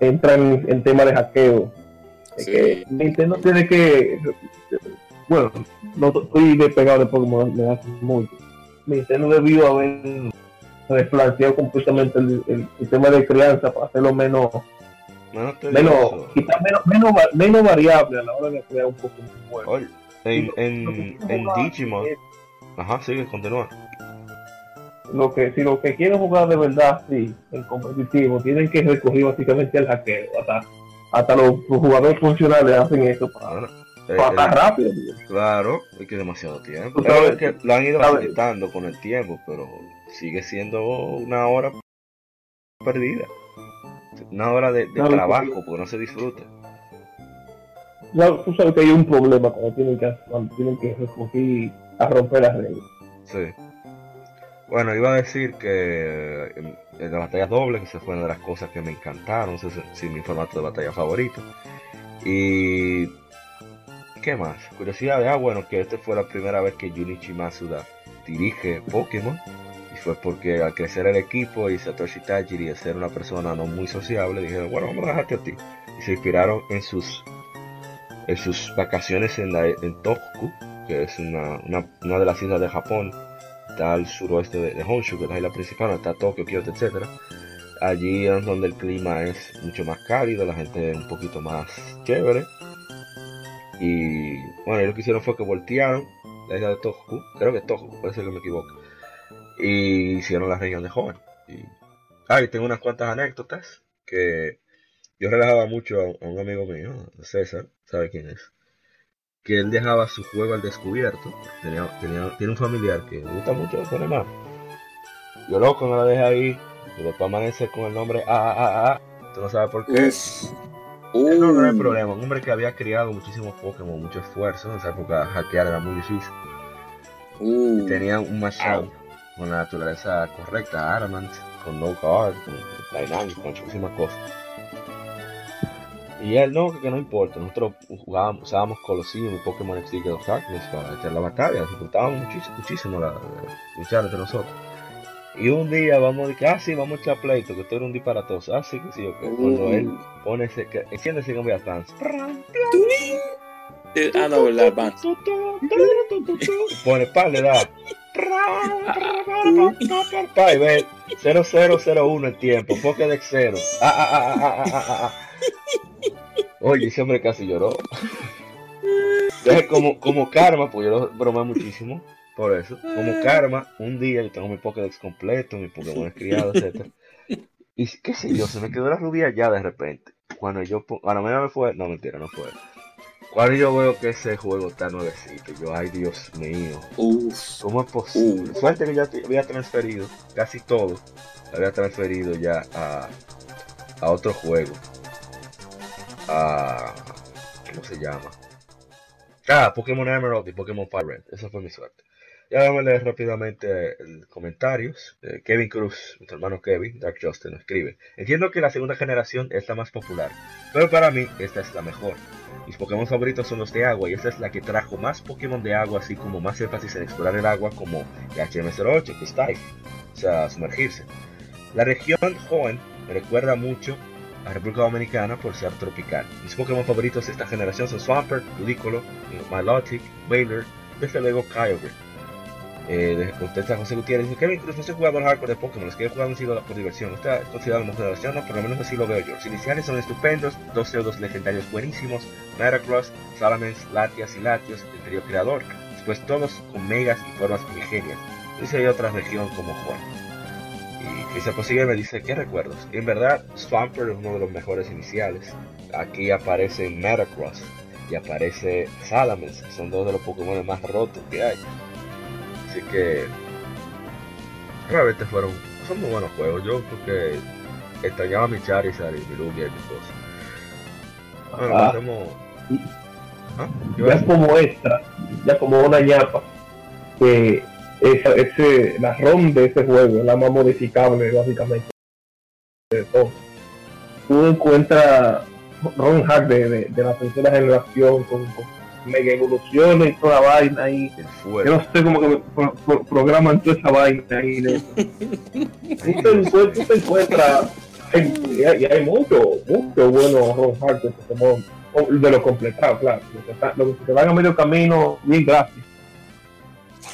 Speaker 4: entran en tema de hackeo Es
Speaker 2: Sí.
Speaker 4: que Nintendo tiene que bueno no estoy despegado de Pokémon me hace mucho Nintendo debió haber replanteado completamente el, el sistema de crianza para hacerlo menos
Speaker 1: No, no estoy
Speaker 4: menos, quizás menos, menos, menos variable a la hora de crear un Pokémon
Speaker 1: en, en, en Digimon. Ajá, sigue, continúa.
Speaker 4: Lo que, si lo que quieren jugar de verdad, sí, en competitivo, tienen que recurrir básicamente al hackeo. Hasta, hasta los, los jugadores funcionales hacen eso para,
Speaker 1: eh,
Speaker 4: para
Speaker 1: el-
Speaker 4: estar rápido. tío.
Speaker 1: claro, es que demasiado tiempo.
Speaker 4: Sabes-
Speaker 1: Es que lo han ido facilitando con el tiempo, pero sigue siendo una hora perdida. Una hora de, de
Speaker 4: Claro,
Speaker 1: trabajo,
Speaker 4: porque-
Speaker 1: porque no se disfruta.
Speaker 4: Ya, tú sabes que hay un problema cuando tienen que, cuando tienen que recurrir a romper las reglas.
Speaker 1: Sí. Bueno, iba a decir que en, en la batalla doble, que se fue una de las cosas que me encantaron, es sí, mi formato de batalla favorito. Y. ¿Qué más? Curiosidad de, ah, bueno, que esta fue la primera vez que Junichi Masuda dirige Pokémon. Y fue porque al crecer el equipo y Satoshi Tajiri, al ser una persona no muy sociable, dijeron, bueno, vamos a dejarte a ti. Y se inspiraron en sus en sus vacaciones en, la, en Tohoku, que es una, una, una de las islas de Japón, al suroeste de, Honshu, que es la isla principal, está Tokio, Kyoto, etc. Allí es donde el clima es mucho más cálido, la gente es un poquito más chévere. Y bueno, ellos lo que hicieron fue que voltearon la isla de Tohoku, creo que es Tohoku, puede ser que me equivoque, y hicieron la región de Hoenn. Y, ah, y tengo unas cuantas anécdotas que yo relajaba mucho a, a un amigo mío, César, ¿sabe quién es? Que él dejaba su juego al descubierto. Tenía, tenía, tiene un familiar que le gusta mucho poner más. Yo loco no la dejé ahí. Y después amanece con el nombre AAA. Tú no sabes por qué.
Speaker 2: Uf.
Speaker 1: No, no
Speaker 2: Uh.
Speaker 1: problema. Un hombre que había criado muchísimos Pokémon, mucho esfuerzo. En esa época hackear era muy difícil.
Speaker 2: Uh.
Speaker 1: Tenía un mashup con la naturaleza correcta, Adamant, con No Guard, con Dynamic, con muchísimas cosas. Y él no, que no importa, nosotros jugábamos, usábamos Colosseum y Pokémon de los Darkness para echar la batalla, disfrutábamos muchísimo, muchísimo la, la- luchar entre nosotros. Y un día vamos a decir, ah sí, vamos a echar pleito, que tú eres un disparatoso, ah sí, que sí, ok. Cuando él pone ese, que, enciende ese Game Boy Advance,
Speaker 2: Eh, Ah, no, la Advance.
Speaker 1: pone par le da. Pa, y ve 0001 el tiempo, Pokédex 0. Ah, ah, ah, ah, ah, ah, ah, ah. Oye, ese hombre casi lloró. Entonces, como, como karma, pues yo lo bromeo muchísimo por eso. Como karma, un día yo tengo mi Pokédex completo, mi Pokémon criado, etc. Y qué sé yo, se me quedó la rubia ya de repente. Cuando yo, po- cuando me me fue, no mentira, no fue. Cuando yo veo que ese juego está nuevecito, yo, ay Dios mío,
Speaker 2: Uf.
Speaker 1: ¿cómo es posible?
Speaker 2: Uh.
Speaker 1: Suerte que ya había transferido, casi todo, había transferido ya a, a otro juego. A, ¿cómo se llama? Ah, Pokémon Emerald y Pokémon Fire Red. Esa fue mi suerte. Ya vamos a leer rápidamente comentarios. Eh, Kevin Cruz, nuestro hermano Kevin, Dark Justin, nos escribe. Entiendo que la segunda generación es la más popular, pero para mí esta es la mejor. Mis Pokémon favoritos son los de agua y esta es la que trajo más Pokémon de agua, así como más énfasis en explorar el agua como el HM08, que es Dive, o sea, sumergirse. La región joven me recuerda mucho a República Dominicana por ser tropical. Mis Pokémon favoritos de esta generación son Swampert, Ludicolo, Milotic, Wailer, desde luego Kyogre. Eh, contesta José Gutiérrez, dice Kevin Cruz no soy jugador hardcore de Pokémon, los que he jugado han sido por diversión. Esta es considerado mejor generación, no, por lo menos así lo veo yo. Los iniciales son estupendos, dos pseudos legendarios buenísimos, Metagross, Salamence, Latias y Latios, el trío creador. Después todos con megas y formas primigenias. Dice hay otra región como Juan. Y se posible me dice, ¿qué recuerdos? Y en verdad, Swampert es uno de los mejores iniciales. Aquí aparece Metagross y aparece Salamence, que son dos de los Pokémon más rotos que hay. Así que realmente fueron, son muy buenos juegos. Yo creo que extrañaba a mi Charizard y mi Lugia y mi cosa. Bueno,
Speaker 4: Ah.
Speaker 1: hacemos... ¿Ah? ¿Qué iba a
Speaker 4: ya como extra, ya como una ñapa, que esa, ese, la ROM de ese juego la más modificable básicamente de todo. Tú encuentras ROM hack de, de, de la tercera generación con, con mega evoluciones y toda la vaina ahí. Yo no sé cómo que pro- pro- programan toda esa vaina ahí. de- Tú te, encuentras- tú te encuentras, hay- y hay, y hay mucho, mucho bueno ROM hack de Pokémon, de los completados, claro. Los que se van a medio camino, bien gratis.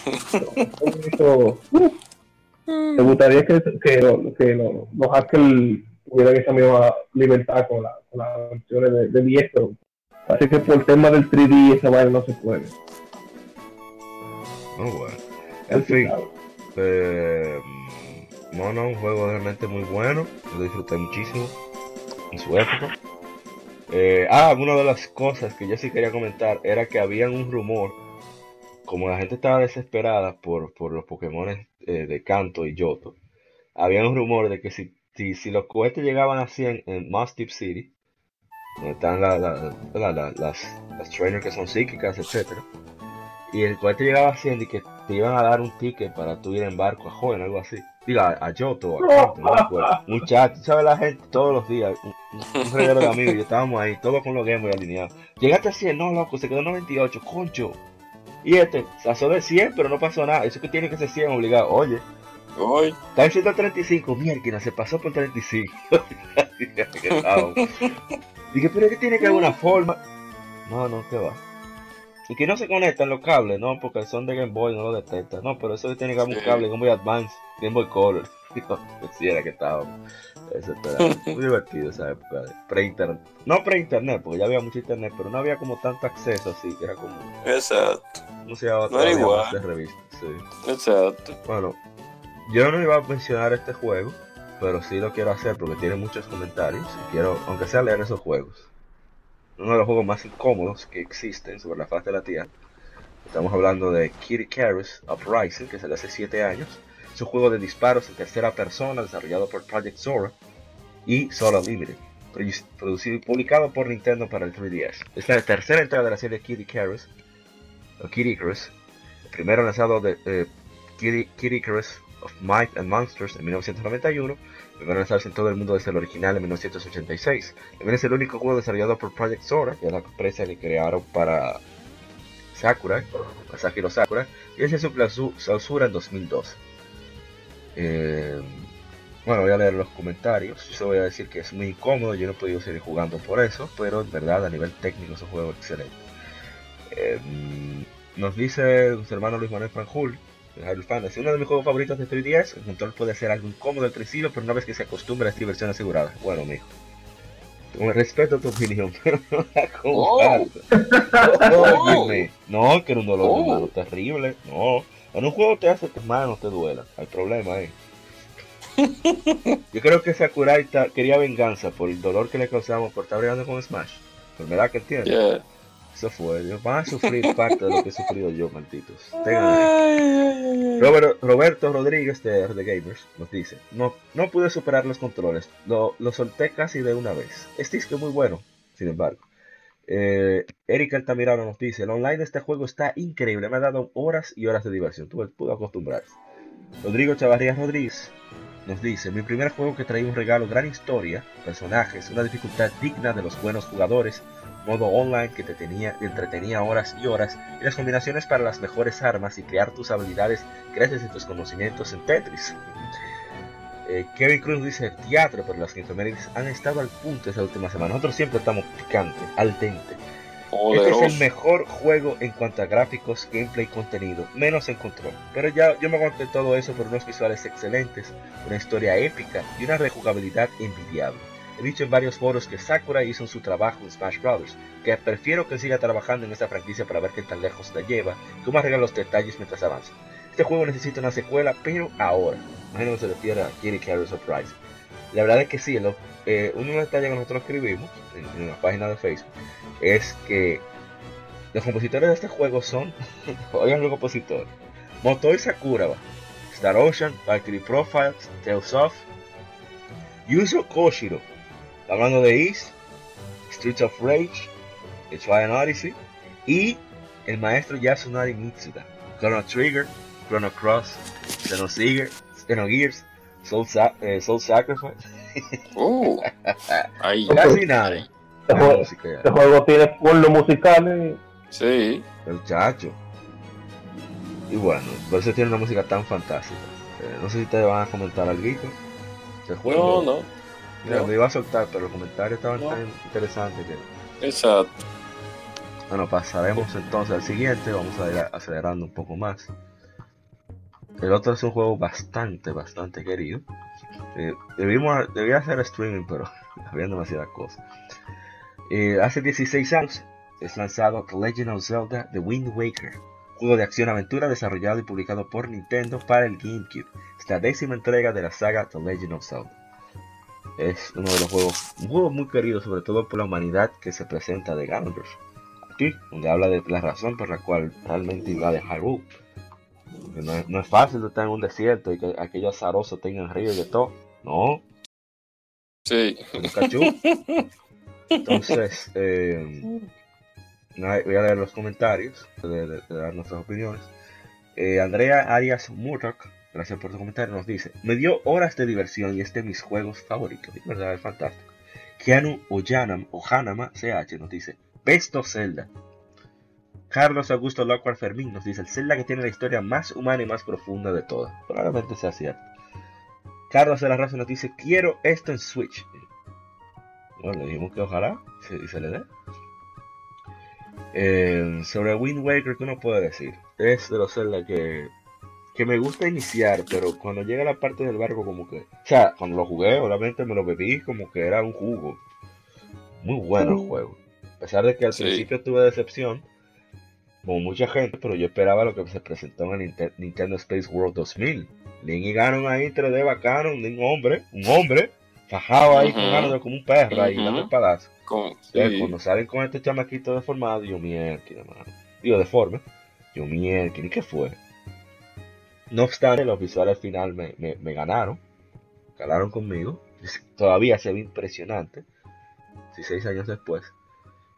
Speaker 4: Eso, me gustaría que, que, lo- que lo- los hackers tuvieran esa misma libertad con, la, con las versiones de, de 10, pero parece que por el tema del 3D esa vaina no se puede.
Speaker 1: Muy bueno. En fin, eh, no, no, un juego realmente muy bueno. Yo lo disfruté muchísimo en su época. Eh, ah, una de las cosas que yo sí quería comentar era que había un rumor, como la gente estaba desesperada por, por los Pokémon eh, de Kanto y Yoto, había un rumor de que si, si, si los cohetes llegaban a 100 en Mustip City, donde están la- la- la- la- las, las trainers que son psíquicas, etcétera, y el cohete llegaba a 100 y que te iban a dar un ticket para tú ir en barco a Joven, algo así. Diga, a, a Yoto o a Kanto, no me acuerdo. Muchachos, ¿sabes la gente? Todos los días, un, un reguero de amigos, y estábamos ahí, todos con los Game Boy alineados. Llegaste a 100, no, loco, se quedó en 98, concho. Y este, pasó de 100, pero no pasó nada. Eso que tiene que ser 100 obligado. Oye,
Speaker 2: Hoy.
Speaker 1: está en 135, mierda, se pasó por 35. Qué cabrón. Dije, pero es que tiene que haber una forma. No, no, que va. Y que no se conectan los cables, no, porque son de Game Boy, no lo detectan. No, pero eso tiene que haber un cable Game Boy Advance, Game Boy Color. Era que estaba desesperado. Muy divertido esa época de pre-internet. No pre-internet, porque ya había mucho internet, pero no había como tanto acceso así, que era como.
Speaker 2: Exacto.
Speaker 1: No se llevaba
Speaker 2: No era igual.
Speaker 1: de. Sí.
Speaker 2: Exacto.
Speaker 1: Bueno, yo no iba a mencionar este juego, pero sí lo quiero hacer porque tiene muchos comentarios y quiero, aunque sea leer esos juegos. Uno de los juegos más incómodos que existen sobre la faz de la Tierra. Estamos hablando de Kitty Icarus Uprising, que salió hace 7 años. Es un juego de disparos en tercera persona desarrollado por Project Zora y Solar Limited, produ- producido y publicado por Nintendo para el 3DS. Es la tercera entrega de la serie Kitty Icarus, o Kitty Icarus, el primero lanzado de eh, Icarus of Might and Monsters en 1991, primero lanzarse en todo el mundo desde el original en 1986. También es el único juego desarrollado por Project Zora, que es la empresa que crearon para Sakura, Masahiro Sakura, y ese su clausu- clausura en 2012. Eh, bueno, voy a leer los comentarios. Yo voy a decir que es muy incómodo, yo no he podido seguir jugando por eso, pero en verdad a nivel técnico es un juego excelente. Eh, nos dice nuestro hermano Luis Manuel Franjul, Hyrule Fantasy, uno de mis juegos favoritos de 3DS. El control puede ser algo incómodo al principio, pero una vez que se acostumbra a esta diversión asegurada. Bueno, mijo. Con respeto a tu opinión, pero no la
Speaker 2: Oh.
Speaker 1: comparto. Óyeme. No, que era un dolor
Speaker 2: Oh.
Speaker 1: terrible. No. En un juego te hace que tus manos te duelan. Hay problema ahí. Yo creo que Sakurai quería venganza por el dolor que le causamos por estar bregando con Smash. Enfermedad que tiene.
Speaker 2: Yeah.
Speaker 1: Eso fue. Ellos van a sufrir parte de lo que he sufrido yo, malditos. Robert- Roberto Rodríguez de RD Gamers nos dice, no, no pude superar los controles, lo, lo solté casi de una vez. Este disco es muy bueno, sin embargo. Eh, Eric Altamirano nos dice, el online de este juego está increíble, me ha dado horas y horas de diversión, tuve, pude acostumbrarse. Rodrigo Chavarría Rodríguez nos dice, mi primer juego que traía un regalo, gran historia, personajes, una dificultad digna de los buenos jugadores, modo online que te tenía, te entretenía horas y horas, y las combinaciones para las mejores armas y crear tus habilidades gracias a tus conocimientos en Tetris. Eh, Kevin Cruz dice teatro, pero las infemérides han estado al punto esa última semana. Nosotros siempre estamos picante, al dente. Este es el mejor juego en cuanto a gráficos, gameplay y contenido, menos en control. Pero ya yo me aguanté todo eso por unos visuales excelentes, una historia épica y una rejugabilidad envidiable. He dicho en varios foros que Sakura hizo su trabajo en Smash Bros., que prefiero que siga trabajando en esta franquicia para ver qué tan lejos la lleva cómo arregla los detalles mientras avanza. Este juego necesita una secuela, pero ahora. Imagino que se refiere a Kitty Carry Surprise. La verdad es que sí, lo- eh, uno de los detalles que nosotros escribimos en, en la página de Facebook es que los compositores de este juego son, oigan los compositores, Motoi Sakuraba, Star Ocean, Valkyrie Profiles, Tales of, Yuzo Koshiro, hablando de East, Streets of Rage, The Trian Odyssey, y el maestro Yasunari Mitsuda, Chrono Trigger, Chrono Cross, Xenogears, Soul, Sa- eh, Soul Sacrifice,
Speaker 2: Uh. Ahí.
Speaker 1: casi nada.
Speaker 4: Este juego, este juego tiene pueblos musicales.
Speaker 2: Sí.
Speaker 1: Muchacho. Y bueno, por eso tiene una música tan fantástica. Eh, no sé si ustedes van a comentar algo
Speaker 2: No,
Speaker 1: juego.
Speaker 2: no.
Speaker 1: Mira,
Speaker 2: no.
Speaker 1: me iba a soltar, pero los comentarios estaban
Speaker 2: No.
Speaker 1: tan interesantes que.
Speaker 2: Exacto.
Speaker 1: Bueno, pasaremos entonces al siguiente. Vamos a ir acelerando un poco más. El otro es un juego bastante, bastante querido. Eh, debía hacer streaming, pero había demasiadas cosas. Eh, hace 16 años es lanzado The Legend of Zelda The Wind Waker, juego de acción-aventura desarrollado y publicado por Nintendo para el GameCube. Es la décima entrega de la saga The Legend of Zelda. Es uno de los juegos, un juego muy querido, sobre todo por la humanidad que se presenta de Ganondorf. Aquí, donde habla de la razón por la cual realmente iba de Hyrule. No, es, no es fácil estar en un desierto y que aquellos azarosos tengan río y de todo. No,
Speaker 2: Sí.
Speaker 1: Entonces, eh, voy a leer los comentarios, de, de- de dar nuestras opiniones. Eh, Andrea Arias Murdoch, gracias por tu comentario, nos dice: Me dio horas de diversión y este de mis juegos favoritos. Es verdad, es fantástico. Keanu Oyanam, Ojanama CH nos dice: Best of Zelda. Carlos Augusto Lockhart Fermín nos dice: El Zelda que tiene la historia más humana y más profunda de todas. Probablemente sea cierto. Carlos de la Raza nos dice: Quiero esto en Switch. Bueno, le dijimos que ojalá se, y se le dé. Eh, sobre Wind Waker, ¿qué uno puede decir? Es de los Zelda que, que me gusta iniciar, pero cuando llega la parte del barco, como que. O sea, cuando lo jugué, obviamente me lo bebí como que era un jugo. Muy bueno el juego. A pesar de que al
Speaker 2: Sí.
Speaker 1: principio tuve decepción, como mucha gente, pero yo esperaba lo que se presentó en el Ninte- Nintendo Space World 2000. Link y Ganon ahí 3D bacano, un hombre, un hombre, fajado ahí con
Speaker 2: Ujú.
Speaker 1: Ganon como un perro ahí,
Speaker 2: Ujú.
Speaker 1: dando.
Speaker 2: Con,
Speaker 1: Entonces,
Speaker 2: sí.
Speaker 1: cuando salen con este chamaquito deformado, yo mierda, mano. Digo, deforme. Yo mierda, ¿y qué fue? No obstante, los visuales al final me, me, me ganaron. Calaron conmigo. Todavía se ve impresionante. 16 años después.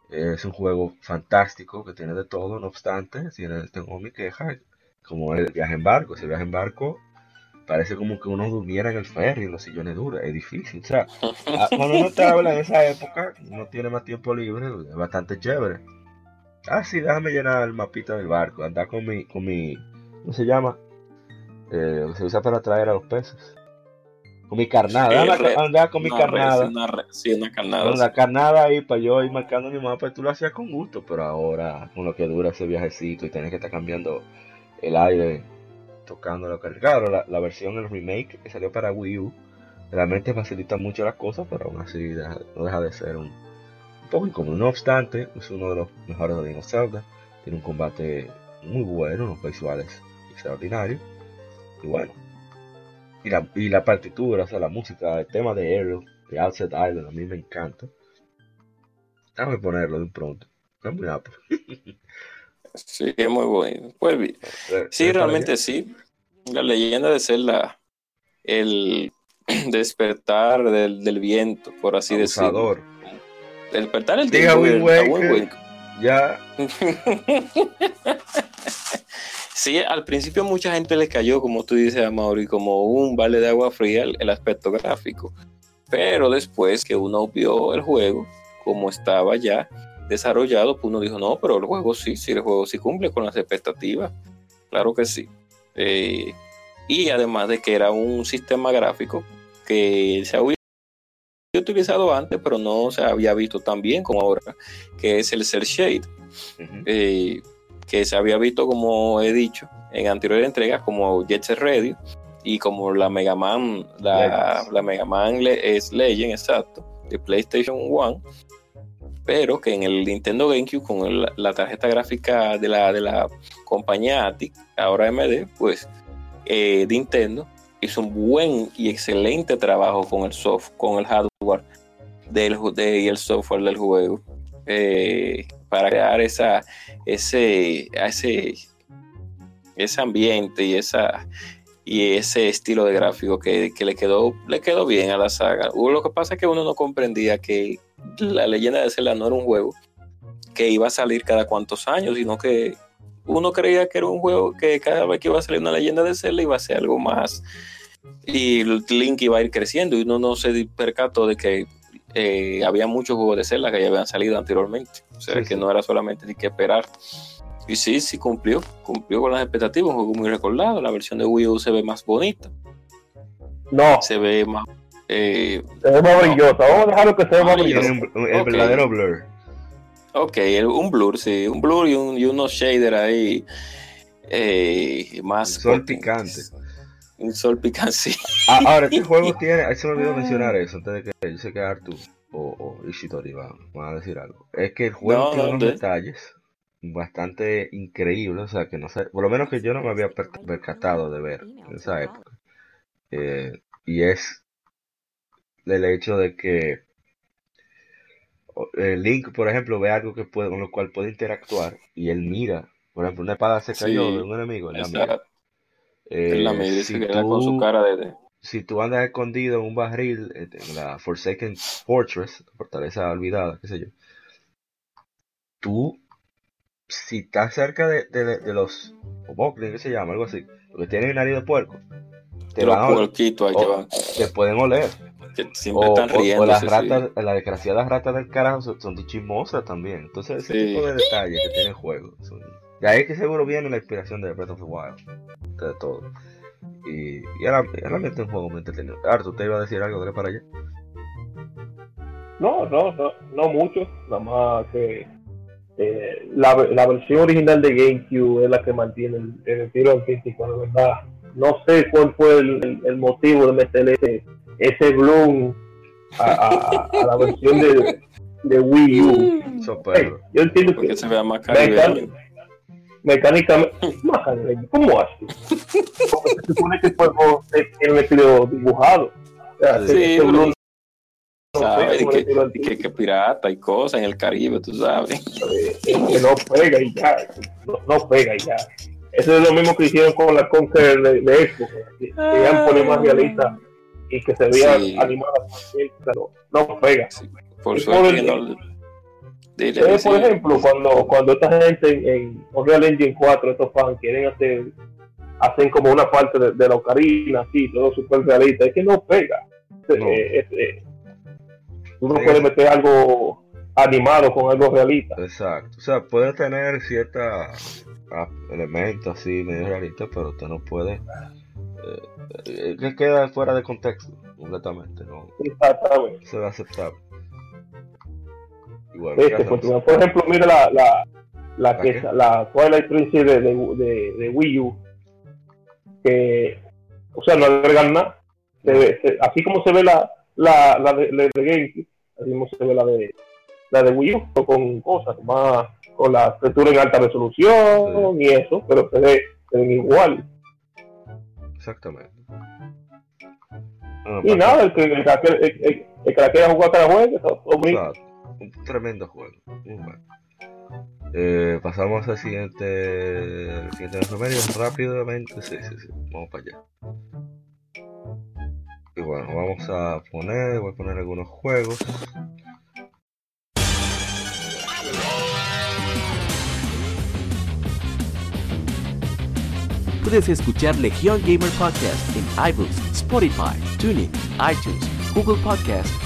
Speaker 1: Es un juego fantástico que tiene de todo, no obstante, tiene, tengo mi queja, como el viaje en barco. Ese viaje en barco parece como que uno durmiera en el ferry, en los sillones duros, es difícil. O sea, cuando uno te habla en esa época, no tiene más tiempo libre, es bastante chévere. Ah, sí, déjame llenar el mapita del barco, andar con mi, con mi, ¿cómo se llama? Eh, lo que se usa para atraer a los peces. Con mi carnada,
Speaker 2: Sí,
Speaker 1: déjame
Speaker 2: re-
Speaker 1: andar con mi
Speaker 2: Una
Speaker 1: carnada.
Speaker 2: una sí, una carnada.
Speaker 1: Con la carnada ahí para yo ir marcando mi mapa, tú lo hacías con gusto, pero ahora, con lo que dura ese viajecito y tenés que estar cambiando el aire, tocando lo. Claro, la, la versión, el remake que salió para Wii U, realmente facilita mucho las cosas, pero aún así deja- no deja de ser un, un poco incómodo. No obstante, es uno de los mejores de Zelda. Tiene un combate muy bueno, unos visuales extraordinarios. Y bueno. Y la, y la partitura, o sea, la música, el tema de Aerial, de Outset Island, a mí me encanta. Déjame ponerlo de un pronto. Es muy apto.
Speaker 2: Sí, es muy bueno. Pues bien.
Speaker 1: Ve-
Speaker 2: Sí, realmente sí. La leyenda de Zelda, el despertar del, del viento, por así decirlo. Despertar el
Speaker 1: Diga
Speaker 2: tiempo
Speaker 1: Wind
Speaker 2: del- a
Speaker 1: Waker.
Speaker 2: Wind Waker.
Speaker 1: Ya,
Speaker 2: Sí, al principio mucha gente le cayó, como tú dices, a Mauri, como un vale de agua fría el, el aspecto gráfico. Pero después que uno vio el juego, como estaba ya desarrollado, pues uno dijo, no, pero el juego sí, sí, el juego sí cumple con las expectativas. Claro que sí. Eh, y además de que era un sistema gráfico que se había utilizado antes, pero no se había visto tan bien como ahora, que es el Cell Shade eh, que se había visto, como he dicho, en anteriores entregas, como Jet Set Radio y como la Mega Man, la, la Mega Man Le- es Legend, exacto, de PlayStation 1, pero que en el Nintendo GameCube, con el- la tarjeta gráfica de la, de la compañía ATIC, ahora AMD, pues eh, Nintendo hizo un buen y excelente trabajo con el soft, con el hardware del, de- y el software del juego. eh, para crear esa, ese, ese, ese ambiente y esa y ese estilo de gráfico que, que le quedó le quedó bien a la saga. Lo que pasa es que uno no comprendía que la leyenda de Zelda no era un juego que iba a salir cada cuantos años, sino que uno creía que era un juego que cada vez que iba a salir una leyenda de Zelda iba a ser algo más y Link iba a ir creciendo y uno no se percató de que eh, había muchos juegos de Zelda que ya habían salido anteriormente. O sea,
Speaker 1: Sí,
Speaker 2: que
Speaker 1: sí.
Speaker 2: no era solamente de que esperar. Y sí, sí cumplió. Cumplió con las expectativas. Un juego muy recordado. La versión de Wii U se ve más bonita.
Speaker 4: No,
Speaker 2: Se ve más. eh,
Speaker 4: se ve más brillosa. Vamos a dejarlo que se ve más
Speaker 2: Ah,
Speaker 4: brillosa.
Speaker 1: el verdadero blur.
Speaker 2: ok, el- un blur, sí. Un blur y, un, y unos shaders ahí. eh, más.
Speaker 1: Sol
Speaker 2: potentes. Un sol.
Speaker 1: Ah, ahora, este juego tiene. Ahí se me olvidó mencionar eso antes de que yo sé que Arthur o, o Ishitori van, van a decir algo. Es que el juego
Speaker 2: No,
Speaker 1: tiene
Speaker 2: no,
Speaker 1: unos
Speaker 2: de-
Speaker 1: detalles bastante increíbles, o sea, que no sé, por lo menos que yo no me había per- percatado de ver en esa época. Eh, y es el hecho de que Link, por ejemplo, ve algo que puede, con lo cual puede interactuar y él mira. Por ejemplo, una espada se cayó
Speaker 2: Sí,
Speaker 1: de un enemigo, él la mira. Eh,
Speaker 2: la
Speaker 1: si
Speaker 2: que era con su
Speaker 1: tú-
Speaker 2: cara de.
Speaker 1: si tú andas escondido en un barril eh, en la Forsaken Fortress, fortaleza olvidada, qué sé yo, tú, si estás cerca de, de, de los Boklin, que se llama, algo así, los que tienen nariz de puerco, te,
Speaker 2: los
Speaker 1: van a
Speaker 2: ahí
Speaker 1: o-
Speaker 2: van.
Speaker 1: te pueden oler.
Speaker 2: Que siempre
Speaker 1: O,
Speaker 2: están
Speaker 1: o- o
Speaker 2: riendo.
Speaker 1: las ratas, las desgraciadas ratas del carajo son, son chismosas también. Entonces, ese
Speaker 2: Sí.
Speaker 1: tipo de detalles que tiene el juego. Son, de ahí que seguro viene la inspiración de Breath of the Wild. De todo. Y, y era, realmente un juego muy entretenido. Arthur, ¿te iba a decir algo? Dale para allá.
Speaker 4: No, no, no, no mucho. Nada más que eh, la, la versión original de GameCube es la que mantiene el, el estilo artístico, de verdad. No sé cuál fue el, el- el motivo de meterle ese, ese bloom a, a- a la versión de, de Wii U. Hey, yo entiendo que
Speaker 2: Porque se vea más
Speaker 4: mecánicamente, ¿cómo así? Se supone que el juego es un estilo dibujado. O sea,
Speaker 1: Sí,
Speaker 2: pero
Speaker 4: no sé,
Speaker 2: ¿Sabes? Y que, y que, que pirata y cosas en el Caribe, tú sabes.
Speaker 4: que no pega y ya, no, no pega y ya. Eso es lo mismo que hicieron con la Conquer de, de Xbox, que querían poner más realista y que se veía
Speaker 2: Sí.
Speaker 4: animada, pero no pega.
Speaker 2: Por
Speaker 4: Y
Speaker 2: suerte Dile,
Speaker 4: Eh,
Speaker 2: sí.
Speaker 4: por ejemplo, cuando, cuando esta gente en, en Unreal Engine 4, estos fans quieren hacer, hacen como una parte de, de la ocarina, así, todo súper realista, es que no pega.
Speaker 1: No.
Speaker 4: Eh, eh, tú no
Speaker 1: Sí.
Speaker 4: puedes meter algo animado con algo realista.
Speaker 1: Exacto. O sea, puede tener ciertos elementos así medio realistas, pero usted no puede. eh, que queda fuera de contexto completamente. No
Speaker 4: Exactamente.
Speaker 1: se va a aceptar. Igual,
Speaker 4: Este. Por ejemplo, mira la, la, la,
Speaker 1: ¿La
Speaker 4: que, la Twilight Princess de, de, de, de Wii U, que, o sea, no agregan nada, se ve, se- así como se ve la, la, la de, la de GameCube, así mismo se ve la de la de Wii U, pero con cosas más, con la textura en alta resolución y eso, pero se ve, se ven igual.
Speaker 1: Exactamente.
Speaker 4: Y
Speaker 1: pasa-
Speaker 4: nada, el que, el, el, el- el que la quiera jugar cada juego.
Speaker 1: Un tremendo juego. Muy bueno. Eh, pasamos al siguiente, al siguiente efeméride rápidamente. Sí, sí, sí. Vamos para allá. Y bueno, vamos a poner, voy a poner algunos juegos.
Speaker 6: Puedes escuchar Legión Gamer Podcast en iBooks, Spotify, TuneIn, iTunes, Google Podcast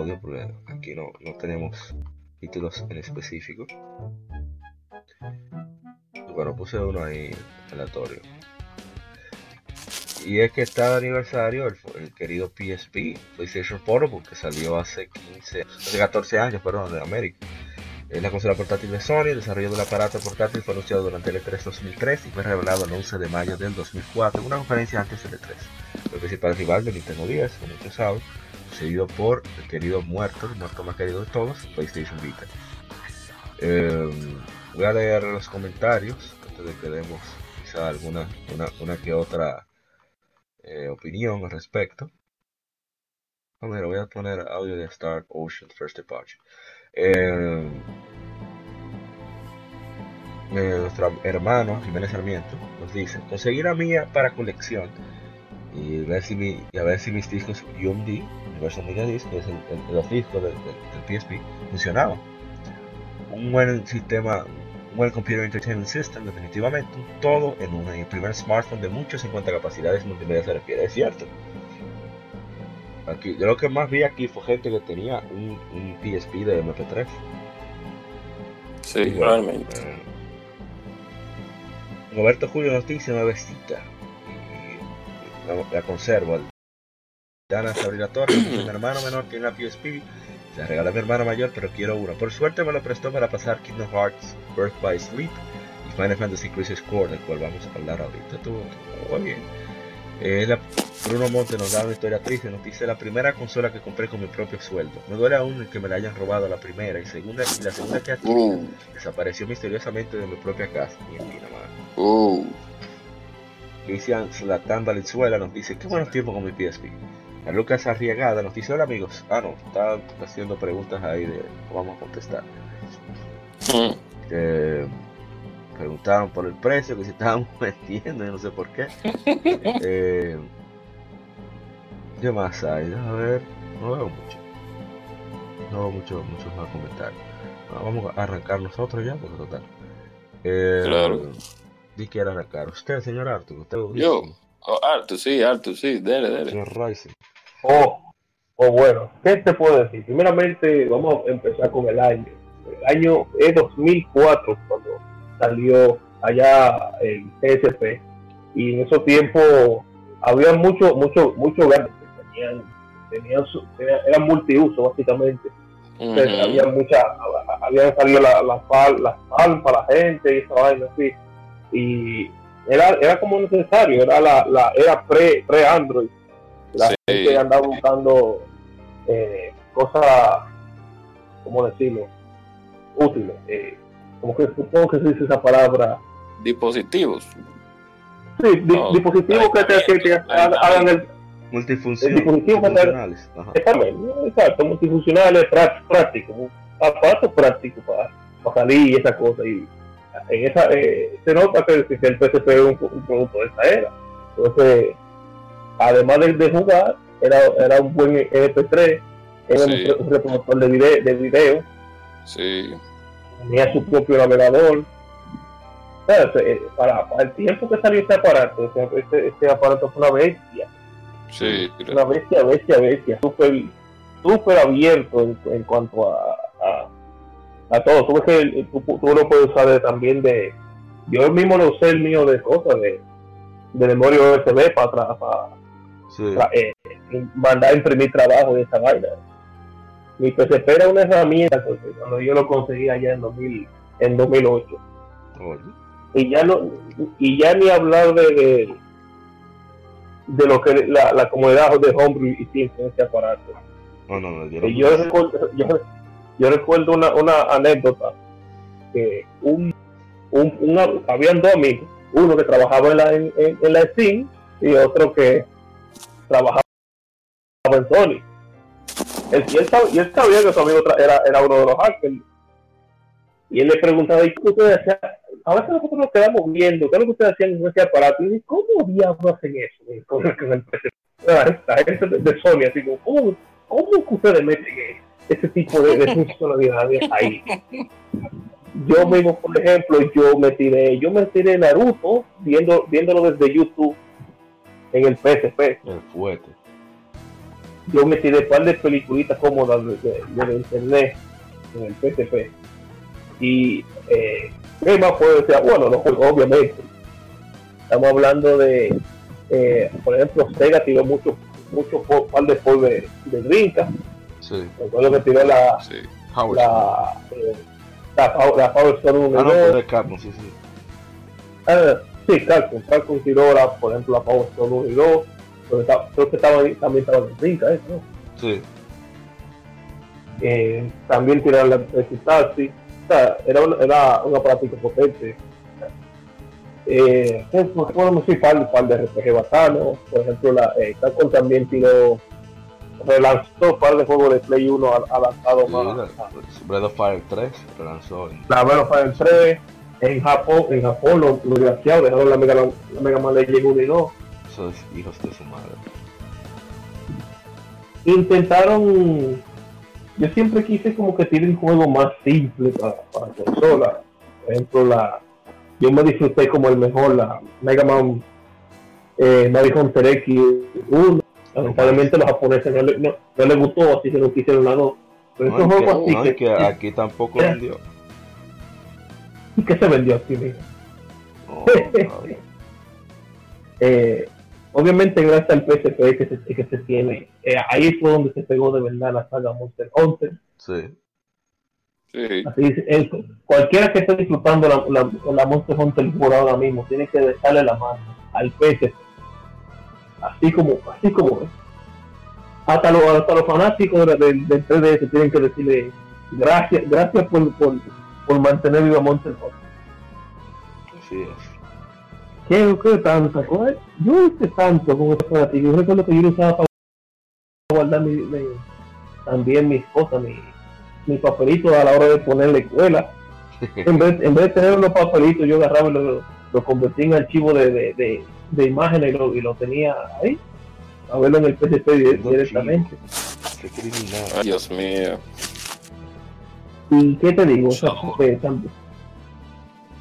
Speaker 1: Audio, porque aquí no, no tenemos títulos en específico. Bueno, puse uno ahí aleatorio. Y es que está de aniversario el, el querido PSP, PlayStation Portable, que salió hace 15, hace 14 años, perdón, de América. Es la consola portátil de Sony, el desarrollo del aparato portátil fue anunciado durante el E3 2003 y fue revelado el 11 de mayo del 2004 en una conferencia antes del E3. El principal rival de Nintendo 10, como muchos saben, seguido por el querido muerto, el muerto más querido de todos, PlayStation Vita. Eh, voy a leer los comentarios antes de que demos quizá alguna una, una que otra eh, opinión al respecto. A ver, voy a poner audio de Star Ocean First Departure. Eh, eh, nuestro hermano Jiménez Sarmiento nos dice: conseguir a mía para colección y ver si, mi, y a ver si mis discos UMD, Universal Media Disc, que es el, el- los discos del, del- del PSP, funcionaban. Un buen sistema, un buen Computer Entertainment System, definitivamente, todo en un el primer smartphone de muchos en cuanto a capacidades multimedia se refiere, es cierto. Aquí, yo lo que más vi aquí fue gente que tenía un, un PSP de MP3.
Speaker 2: Sí,
Speaker 1: Y
Speaker 2: realmente.
Speaker 1: eh, Roberto Julio nos dice una. Y la, la conservo. Dana Sabrina Torres, dice, mi hermano menor tiene una PSP. Se la regalé a mi hermano mayor, pero quiero una. Por suerte me lo prestó para pasar Kingdom Hearts Birth by Sleep y Final Fantasy Crisis Core, del cual vamos a hablar ahorita. Estuvo muy bien. Eh, la- Bruno Monte nos da una historia triste, nos dice la primera consola que compré con mi propio sueldo. Me duele aún el que me la hayan robado la primera y segunda y la segunda que adquirí
Speaker 2: Uh,
Speaker 1: desapareció misteriosamente de mi propia casa. Y en Pinamar.
Speaker 2: uh.
Speaker 1: Cristian Zlatan Valenzuela nos dice, qué buenos tiempos con mi PSP. A Lucas Arriagada nos dice, hola amigos. Ah, no, está haciendo preguntas ahí de vamos a contestar.
Speaker 2: Mm.
Speaker 1: Eh, preguntaron por el precio, que si estábamos vendiendo, yo no sé por qué. Eh, ¿Qué más hay? A ver, no veo mucho. No veo mucho, muchos más comentarios. Ah, vamos a arrancar nosotros ya, porque total. Eh,
Speaker 2: Claro.
Speaker 1: Di que era arrancar. Usted, señor Arthur, usted
Speaker 2: Yo. Oh, Artu, sí, Artu, sí, dele, dele.
Speaker 1: Señor Rising.
Speaker 4: Oh, oh, bueno, ¿qué te puedo decir? Primeramente, vamos a empezar con el año. El año es 2004, cuando salió allá el PSP. Y en esos tiempos había muchos mucho, mucho gatos que tenían, tenían su- eran multiuso, básicamente. Entonces, había mucha, habían salido las la, pal- las PAL para la gente y esa vaina así. Y era, era como necesario, era la, la era pre, pre Android. La
Speaker 2: Sí.
Speaker 4: gente andaba buscando eh, cosas, ¿cómo decirlo? Útiles. eh, como que supongo que se dice esa palabra.
Speaker 2: Dispositivos.
Speaker 4: Sí, di-
Speaker 2: No,
Speaker 4: dispositivos que, te, que te hagan el,
Speaker 1: multifuncionales. Ajá.
Speaker 4: Exactamente, exacto, multifuncionales, prá- prácticos, un aparato práctico para, para salir y esas cosas. Y en esa, eh, se nota que, que el PSP es un, un producto de esa era. Entonces, además de, de jugar, era, era un buen MP3, era un
Speaker 2: Sí.
Speaker 4: re- un, reproductor de video, de video,
Speaker 2: Sí,
Speaker 4: tenía su propio navegador. Eh, para, para el tiempo que salió este aparato, ese, este, este aparato fue una bestia.
Speaker 2: sí.
Speaker 4: una bestia, bestia, bestia, súper, súper abierto en, en cuanto a, a, a todo. Tú ves que tú, tú lo puedes usar de- también de, yo mismo lo usé el mío de cosas, de, de memoria USB para, tra- para,
Speaker 1: Sí.
Speaker 4: eh, mandar a imprimir trabajo de esa vaina. Mi PCP era una herramienta porque cuando yo lo conseguí allá en 2000, en 2008
Speaker 1: Oye.
Speaker 4: y ya no y ya ni hablar de de, de lo que la, la comunidad de Homebrew hicieron con este aparato.
Speaker 1: No, no, no. Yo,
Speaker 4: Y yo recuerdo, yo, yo recuerdo una, una anécdota que un, un, una, habían dos amigos, uno que trabajaba en la, en, en- la Steam y otro que trabajaba en Sony. Él, y, él sab- y él sabía que su amigo era, era uno de los hackers. Y él le preguntaba, ¿y qué ustedes hacían? A veces nosotros nos quedamos viendo, ¿qué es lo que ustedes hacían con ese aparato? Y yo, ¿cómo diablos hacen eso con, el gente de Sony, así como, ¿cómo, cómo que ustedes meten ese tipo de, de funcionalidades ahí? Yo mismo, por ejemplo, yo me tiré, yo me tiré Naruto viendo, viéndolo desde YouTube en el PSP
Speaker 1: El fuerte.
Speaker 4: yo me tiré un par de peliculitas cómodas de, de, de internet en el PSP. Y eh, ¿qué más puedo decir? Bueno, los juegos, obviamente. Estamos hablando de, eh, por ejemplo, Sega tiró mucho, mucho par de juegos de, de.
Speaker 1: Sí.
Speaker 4: Recuerdo que tiró la,
Speaker 2: Sí.
Speaker 1: Howard.
Speaker 4: la, eh, la, Power- la Power Stone 1
Speaker 1: Ah, no,
Speaker 4: 2.
Speaker 1: pues de Capcom, sí, sí.
Speaker 4: Ah, sí, Capcom. Capcom tiró, la, por ejemplo, la Power Stone 1 y 2. Pero está- creo que estaba, ahí- también estaba en Drinka, ¿eh? ¿no?
Speaker 1: Sí.
Speaker 4: eh, también tiraron la Taxi. O sea, era un, era un aparato potente. Eh, podemos decir? Par, par de RPG bacanos. Por ejemplo, la, eh, Capcom también tiró, relanzó un par de juegos de Play 1 a- adaptados
Speaker 1: Sí,
Speaker 4: más.
Speaker 1: Breath of Fire 3 lo lanzó en.
Speaker 4: La Breath of Fire 3. En Japón, en Japón los, los desgraciados dejaron la Mega, la Mega Man Legend 1 y 2.
Speaker 1: Esos hijos de su madre.
Speaker 4: intentaron yo siempre quise como que tienen juegos más simples para, para consola por ejemplo la yo me disfruté como el mejor la Mega Man eh, Mario Hunter X 1 lamentablemente los japoneses no, le- no, no les gustó así que no quisieron la 2 pero
Speaker 1: No,
Speaker 4: esos juegos así que,
Speaker 1: que aquí tampoco
Speaker 4: que-
Speaker 1: vendió.
Speaker 4: que se vendió
Speaker 1: No, no,
Speaker 4: eh, obviamente gracias al PSP que se, que se tiene eh, ahí fue donde se pegó de verdad la saga Monster Hunter
Speaker 1: sí.
Speaker 2: Sí.
Speaker 4: Así es, eso. Cualquiera que esté disfrutando la, la, la Monster Hunter por ahora mismo tiene que dejarle la mano al PSP. Así como, así como es. Hasta los, hasta los fanáticos de- del del 3DS tienen que decirle gracias, gracias por, por, por mantener viva Monster Hunter.
Speaker 1: Así es.
Speaker 4: ¿Qué, qué tanto? Joder, Yo hice tanto con ese fanático. Yo recuerdo que yo lo usaba para guardar mi, mi- también mis cosas, mi, mi papelito a la hora de poner la escuela. en, vez, en vez de tener unos papelitos, yo agarraba y lo, lo convertí en archivo de, de, de, de imágenes y lo, y lo tenía ahí, a verlo en el
Speaker 1: No,
Speaker 4: directamente.
Speaker 1: Qué criminal.
Speaker 2: Ay, Dios mío.
Speaker 4: ¿Y qué te digo? Tam-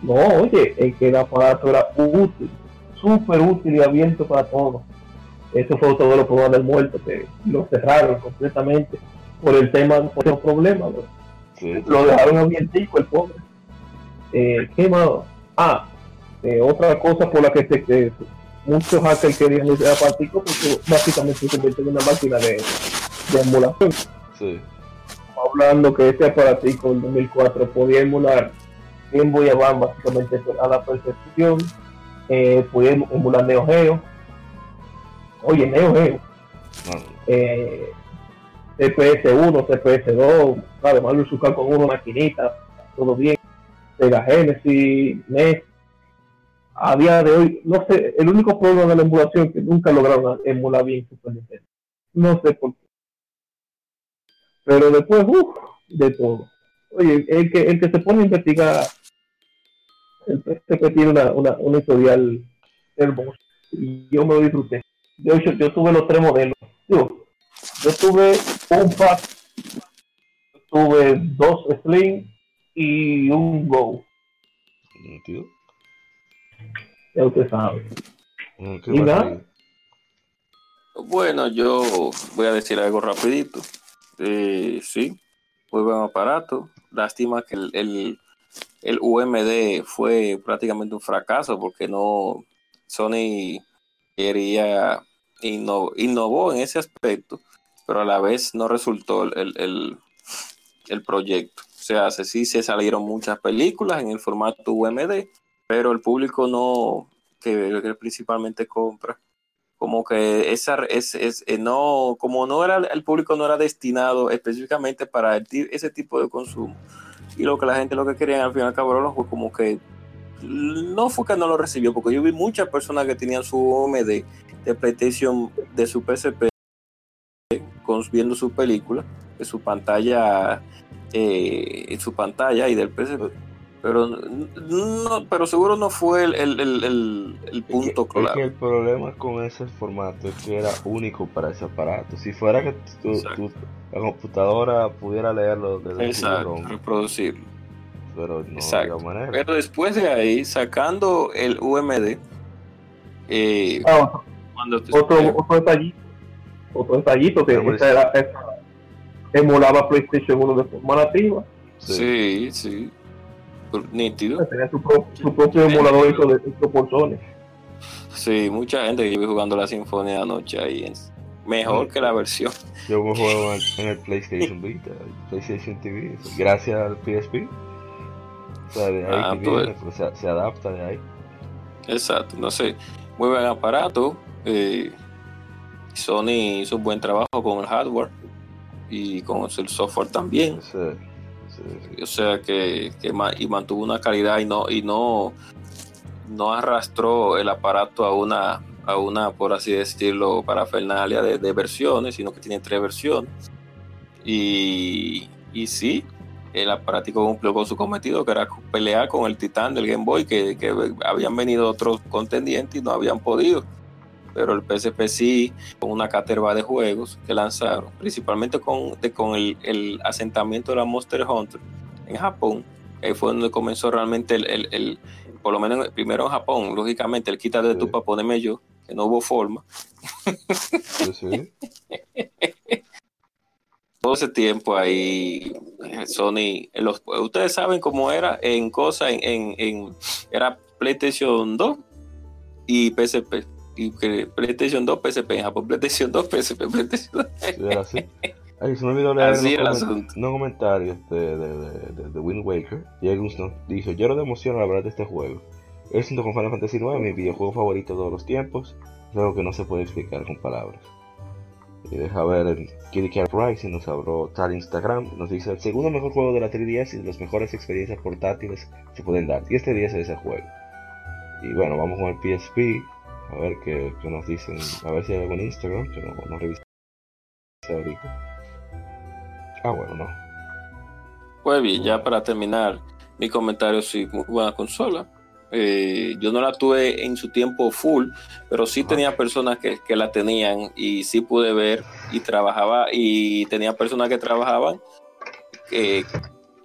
Speaker 4: no, oye, es que el aparato era útil, súper útil y abierto para todos. Eso fue todo lo problema del muerto, que lo cerraron completamente por el tema, por los problemas. ¿no?
Speaker 1: Sí.
Speaker 4: lo dejaron abiertico el pobre. Eh, ¿Qué más? Ah, eh, otra cosa por la que se, que muchos hackers querían ese aparatico porque básicamente se convierte en una máquina de, de emulación.
Speaker 1: Sí.
Speaker 4: Hablando que ese aparatico en 2004 podía emular Game Boy Advance básicamente a la perfección, eh, podía emular Neo Geo. Oye, Neo Geo eh, CPS1, CPS2, claro, Mario Zucker con una maquinita, todo bien, Sega Genesis, NES, a día de hoy, no sé, el único problema de la emulación que nunca lograron emular bien Super Nintendo. No sé por qué. Pero después, uff, de todo. Oye, el que, el que se pone a investigar, el PSP tiene una, una, una historial hermosa. Y yo me lo disfruté. Hecho, yo tuve los tres modelos. Digo, yo tuve un pack, tuve dos Slim y un Go.
Speaker 1: Nítido.
Speaker 4: Ya usted sabe.
Speaker 1: Mm, ¿qué
Speaker 4: ¿Y nada?
Speaker 2: Bueno, yo voy a decir algo rapidito. Eh, sí, muy buen aparato. Lástima que el, el, el UMD fue prácticamente un fracaso porque no Sony quería inno- innovó en ese aspecto, pero a la vez no resultó el, el, el- proyecto. O sea, se- sí se salieron muchas películas en el formato UMD, pero el público no, que principalmente compra, como que esa es, es eh, no como no era el público no era destinado específicamente para ese tipo de consumo. Y lo que la gente lo que querían al final cabrón fue como que no fue que no lo recibió porque yo vi muchas personas que tenían su OMD de PlayStation de su PSP viendo su película de su pantalla eh, su pantalla y del PSP pero no pero seguro no fue el, el, el, el- el
Speaker 1: Es que-
Speaker 2: punto
Speaker 1: es que
Speaker 2: claro
Speaker 1: el problema con ese formato es que era único para ese aparato. Si fuera que tu, la computadora pudiera leerlo desde el
Speaker 2: Exacto,
Speaker 1: CD-ROM,
Speaker 2: reproducirlo.
Speaker 1: pero no
Speaker 2: Exacto.
Speaker 1: había manera.
Speaker 2: Pero después de ahí, sacando el UMD, eh,
Speaker 4: Ah,
Speaker 2: cuando te-
Speaker 4: otro, otro detallito, otro detallito que
Speaker 1: Hombre,
Speaker 4: esa era, esa emulaba PlayStation 1 de forma nativa,
Speaker 2: sí, sí, nítido.
Speaker 4: tenía su, pro- su propio emulador hecho, de, Sony.
Speaker 2: Sí, mucha gente que yo vi jugando la Sinfonía anoche ahí, es mejor que la versión.
Speaker 1: Yo me juego en, en el PlayStation Vita, el PlayStation TV, gracias al PSP. O sea, de ahí
Speaker 2: Ah, pues.
Speaker 1: viene, pues, se, se adapta de ahí.
Speaker 2: Exacto, no sé, muy buen aparato. eh, Sony hizo un buen trabajo con el hardware y con el software también.
Speaker 1: Sí, sí, sí.
Speaker 2: O sea que, que y mantuvo una calidad y no y no no arrastró el aparato a una a una por así decirlo parafernalia de, de versiones sino que tiene tres versiones. Y, y sí el aparatico cumplió con su cometido que era pelear con el titán del Game Boy que, que habían venido otros contendientes y no habían podido pero el PSP sí con una caterva de juegos que lanzaron, principalmente con, de- con el, el asentamiento de la Monster Hunter en Japón. Ahí fue donde comenzó realmente el, el- el- por lo menos primero en Japón, lógicamente, el quita de
Speaker 1: Sí.
Speaker 2: tu para ponerme yo, que no hubo forma.
Speaker 1: Sí, sí.
Speaker 2: Todo ese tiempo ahí, eh, Sony, los, ustedes saben cómo era en cosas, en, en, en- era PlayStation 2 y PSP. PlayStation 2, PSP en Japón, PlayStation 2, PSP, PlayStation 2.
Speaker 1: Sí, era así. Ay, se me olvidó leer
Speaker 2: Así el asunto.
Speaker 1: unos comentarios de, de, de, de- Wind Waker. Jagus nos dijo, lloro de emoción al hablar de este juego. Es junto con Final Fantasy IX mi videojuego favorito de todos los tiempos. Es algo que no se puede explicar con palabras. Y deja ver el Kitty Cat Rising, nos habló tal Instagram, nos dice el segundo mejor juego de la 3DS y de las mejores experiencias portátiles se pueden dar. Y este día es ese juego. Y bueno, vamos con el PSP, a ver qué, qué nos dicen, a ver si hay algo en Instagram, que no, no revisé ahorita. Ah, bueno, no.
Speaker 2: Pues bien, ya para terminar mi comentario, sí, muy buena consola. Eh, yo no la tuve en su tiempo full, pero sí tenía personas que, que la tenían y sí pude ver y trabajaba y tenía personas que trabajaban eh,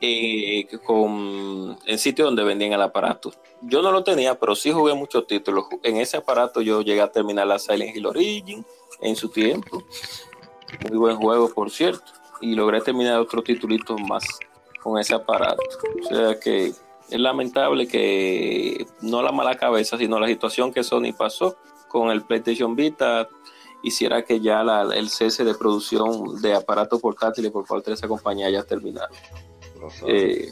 Speaker 2: eh, con, en sitios donde vendían el aparato. Yo no lo tenía, pero sí jugué muchos títulos. En ese aparato yo llegué a terminar la Silent Hill Origin en su tiempo. Muy buen juego, por cierto. Y logré terminar otros titulitos más con ese aparato. O sea que es lamentable que no la mala cabeza, sino la situación que Sony pasó con el PlayStation Vita hiciera que ya la- el cese de producción de aparatos portátiles por parte de esa compañía haya terminado. Eh,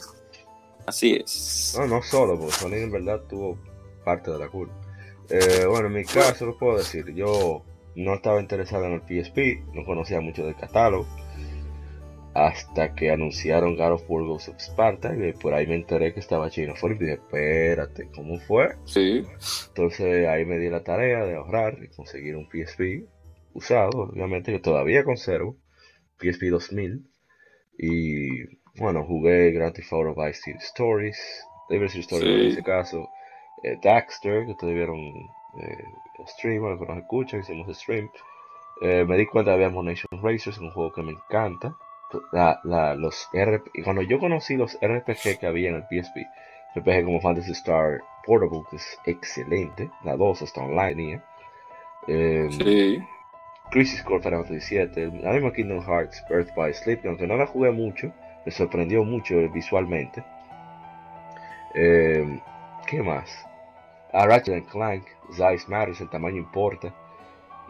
Speaker 2: así es.
Speaker 1: no, no solo, porque Sony en verdad tuvo parte de la culpa. Eh, bueno, en mi caso lo puedo decir, yo no estaba interesado en el PSP, no conocía mucho del catálogo. hasta que anunciaron God of War Ghost of Sparta y por ahí me enteré que estaba Chino For y dije, espérate, ¿cómo fue?
Speaker 2: Sí.
Speaker 1: Entonces ahí me di la tarea de ahorrar y conseguir un PSP usado, obviamente, que todavía conservo, PSP 2000. Y bueno, jugué Grand Theft Auto Vice City Stories, David City Stories
Speaker 2: Sí.
Speaker 1: en ese caso, eh, Daxter, que ustedes vieron eh, stream, bueno, que nos escuchan, hicimos stream. Eh, me di cuenta que había Nation Racers, un juego que me encanta. La, la, los RP y cuando yo conocí los RPG que había en el PSP, RPG como Fantasy Star Portable, que es excelente, la 2 está online, eh,
Speaker 2: Sí.
Speaker 1: Crisis Core Final Fantasy VII, la misma Kingdom Hearts, Birth by Sleep, que aunque no la jugué mucho, me sorprendió mucho visualmente. Eh, ¿Qué más? A Ratchet Clank, Size Matters, el tamaño importa.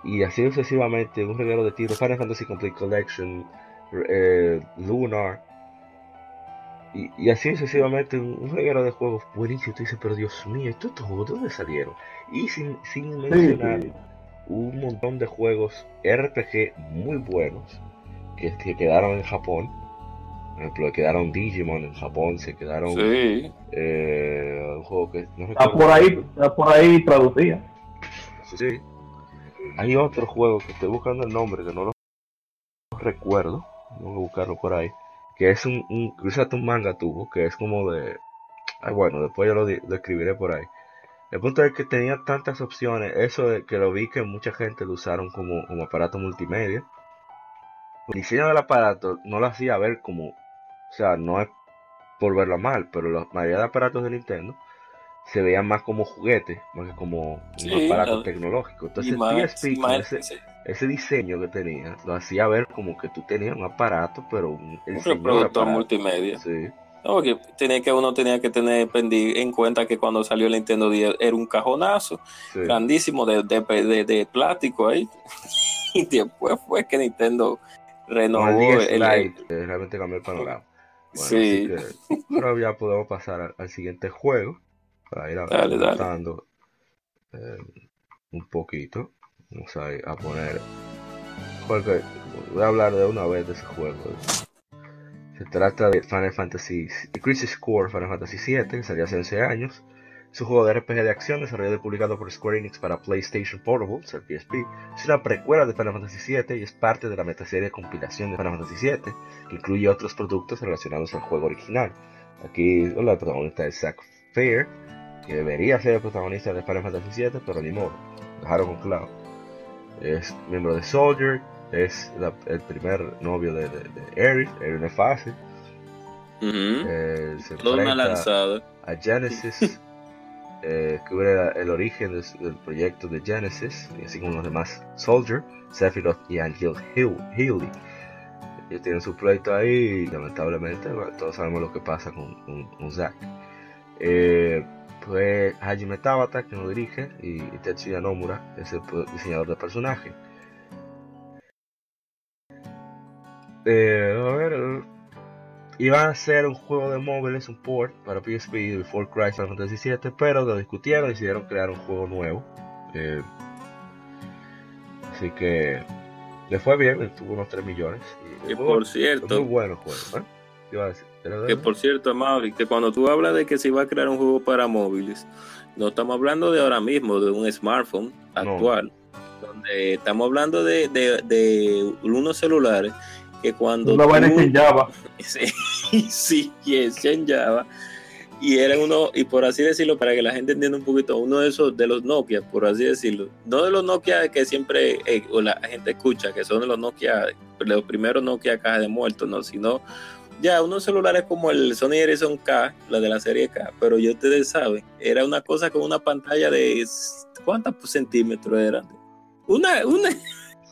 Speaker 1: Y así sucesivamente, un regalo de tiro, Final Fantasy Complete Collection, eh, Lunar. Y, y así sucesivamente, un, reguero de juegos buenísimo. Tú dices, pero Dios mío, ¿estos juegos de dónde salieron? Y sin, sin
Speaker 4: Sí,
Speaker 1: mencionar
Speaker 4: sí.
Speaker 1: un montón de juegos RPG muy buenos que, que quedaron en Japón. Por ejemplo, quedaron Digimon en Japón, se quedaron
Speaker 2: Sí.
Speaker 1: eh, un juego que no
Speaker 4: Está
Speaker 1: recuerdo.
Speaker 4: por ahí, está por ahí traducida.
Speaker 1: Sí, sí. Hay otro juego que estoy buscando el nombre que no lo recuerdo. Tengo que buscarlo por ahí. Que es un, un cruzate un manga tuvo, que es como de. Ay, bueno, después yo lo, di- lo escribiré por ahí. El punto es que tenía tantas opciones. Eso de que lo vi que mucha gente lo usaron como, como aparato multimedia. El diseño del aparato no lo hacía ver como. O sea, no es por verlo mal, pero la mayoría de aparatos de Nintendo se veían más como juguetes, más que como un
Speaker 2: Sí,
Speaker 1: aparato
Speaker 2: no.
Speaker 1: tecnológico. Entonces,
Speaker 2: más-
Speaker 1: PSP, ese,
Speaker 2: sí.
Speaker 1: ese diseño que tenía, lo hacía ver como que tú tenías un aparato, pero un, el
Speaker 2: Un reproductor
Speaker 1: aparato.
Speaker 2: multimedia.
Speaker 1: Sí,
Speaker 2: No, porque tenía que, uno tenía que tener en cuenta que cuando salió el Nintendo 10 era un cajonazo
Speaker 1: sí.
Speaker 2: grandísimo de, de, de- de plástico ahí. Y después fue que Nintendo renovó
Speaker 1: el 10
Speaker 2: el,
Speaker 1: Lite, eh, realmente cambió el panorama. Bueno,
Speaker 2: Sí.
Speaker 1: así que ahora ya podemos pasar al, al siguiente juego para ir avanzando eh, un poquito. Vamos a, ir a poner. Jorge, voy a hablar de una vez de ese juego. Se trata de Final Fantasy Crisis Core Final Fantasy VII, que salió hace 11 años. Es un juego de RPG de acción desarrollado y publicado por Square Enix para PlayStation Portable, o sea, el PSP. Es una precuela de Final Fantasy VII y es parte de la metaserie de compilación de Final Fantasy VII, que incluye otros productos relacionados al juego original. Aquí la protagonista es Zack Fair, que debería ser el protagonista de Final Fantasy VII, pero ni modo, dejaron con Cloud. Es miembro de Soldier, es la- el primer novio de, de, de Aerith, Aerith no es fácil. Eh, se
Speaker 2: Toda una
Speaker 1: enfrenta
Speaker 2: lanzada.
Speaker 1: a Genesis, eh, cubre el origen del proyecto de Genesis, así como los demás Soldier, Sephiroth y Angel Heal- Healy. Ellos tienen su proyecto ahí y lamentablemente bueno, todos sabemos lo que pasa con, con, Zack. Eh, pues Hajime Tabata, que lo dirige, y, Tetsuya Nomura es el diseñador del personaje. Eh, a ver, Iban a hacer un juego de móviles, un port para PSP de Before Christ Final Fantasy pero lo discutieron y decidieron crear un juego nuevo. Eh, así que le fue bien, tuvo unos 3 millones. Y,
Speaker 2: Que por
Speaker 1: es muy
Speaker 2: cierto,
Speaker 1: bueno juego. ¿eh? ¿Qué iba
Speaker 2: que por cierto, Mauri, que cuando tú hablas de que se iba a crear un juego para móviles, no estamos hablando de ahora mismo, de un smartphone actual, donde estamos hablando de, de, de unos celulares que cuando tú-
Speaker 4: que en Java.
Speaker 2: Sí, sí, es en Java. Y era uno, y por así decirlo, para que la gente entienda un poquito, uno de esos, de los Nokia, por así decirlo. No de los Nokia que siempre eh, o la gente escucha, que son de los Nokia, los primeros Nokia caja de muertos, no, sino ya unos celulares como el Sony Ericsson K, la de la serie K, pero ya ustedes saben, era una cosa con una pantalla de, ¿cuántos centímetros eran? Una, una,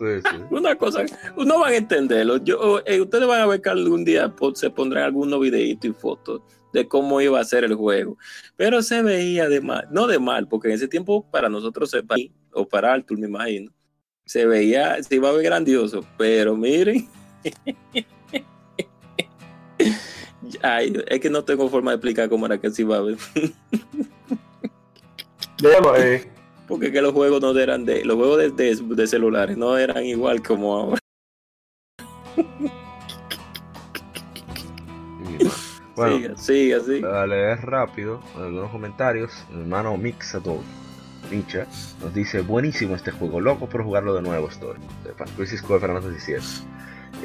Speaker 1: Sí, sí.
Speaker 2: una cosa, no van a entenderlo. Yo, eh, ustedes van a ver que algún día se pondrán algunos videitos y fotos de cómo iba a ser el juego. Pero se veía de mal, no de mal, porque en ese tiempo para nosotros, o para Arthur, me imagino, se veía, se iba a ver grandioso. Pero miren, Ay, es que no tengo forma de explicar cómo era que se iba a ver.
Speaker 4: Déjalo, eh.
Speaker 2: Porque que los juegos no eran de, los juegos de, de- de celulares no eran igual como ahora.
Speaker 1: Bueno,
Speaker 2: siga, siga, siga.
Speaker 1: Para leer rápido algunos comentarios, mi hermano Mixador Nietzsche nos dice: Buenísimo este juego, loco por jugarlo de nuevo. Estoy. De Crisis Core Fantasy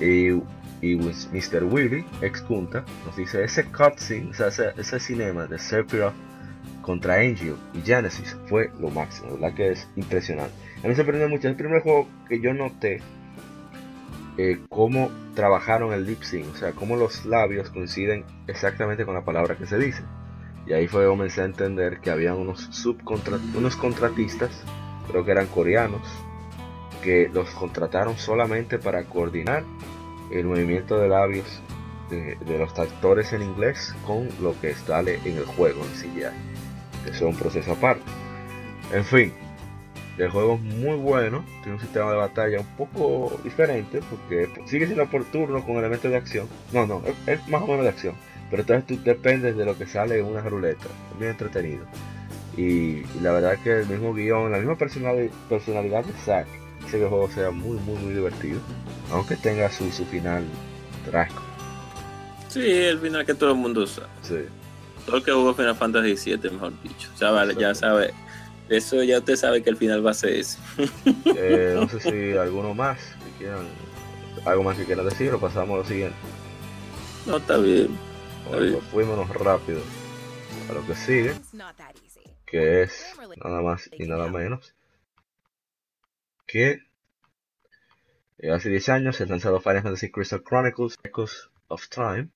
Speaker 1: VII. Y, y Wis- Mr. Willy, ex Punta, nos dice: Ese cutscene, o sea, ese, ese cinema de Sephiroth contra Angel y Genesis fue lo máximo, ¿verdad? Que es impresionante. A mí me sorprendió mucho. El primer juego que yo noté eh, cómo trabajaron el lip sync, o sea, cómo los labios coinciden exactamente con la palabra que se dice. Y ahí fue que comencé a entender que había unos subcontra unos contratistas, creo que eran coreanos, que los contrataron solamente para coordinar el movimiento de labios de, los actores en inglés con lo que sale en el juego en. Eso es un proceso aparte. En fin, el juego es muy bueno, tiene un sistema de batalla un poco diferente porque sigue siendo por turno con elementos de acción. No, no, es, es más o menos de acción. Pero entonces tú dependes de lo que sale en una ruleta. Es bien entretenido. Y, y la verdad que el mismo guion, la misma personali- personalidad de Zack hace que el juego sea muy, muy, muy divertido. Aunque tenga su, su final trágico.
Speaker 2: Sí, el final que todo el mundo sabe.
Speaker 1: Sí.
Speaker 2: Todo el que jugó Final Fantasy VII, mejor dicho. O sea, vale, ya sabe. Eso ya usted sabe que el final va a ser ese.
Speaker 1: Eh, no sé si alguno más que quieran, algo más que quieran decir o pasamos a lo siguiente.
Speaker 2: No, está bien. Está bien.
Speaker 1: Pues fuímonos rápido a lo que sigue, que es nada más y nada menos que eh, hace 10 años se lanzado Final Fantasy Crystal Chronicles Echoes of Time,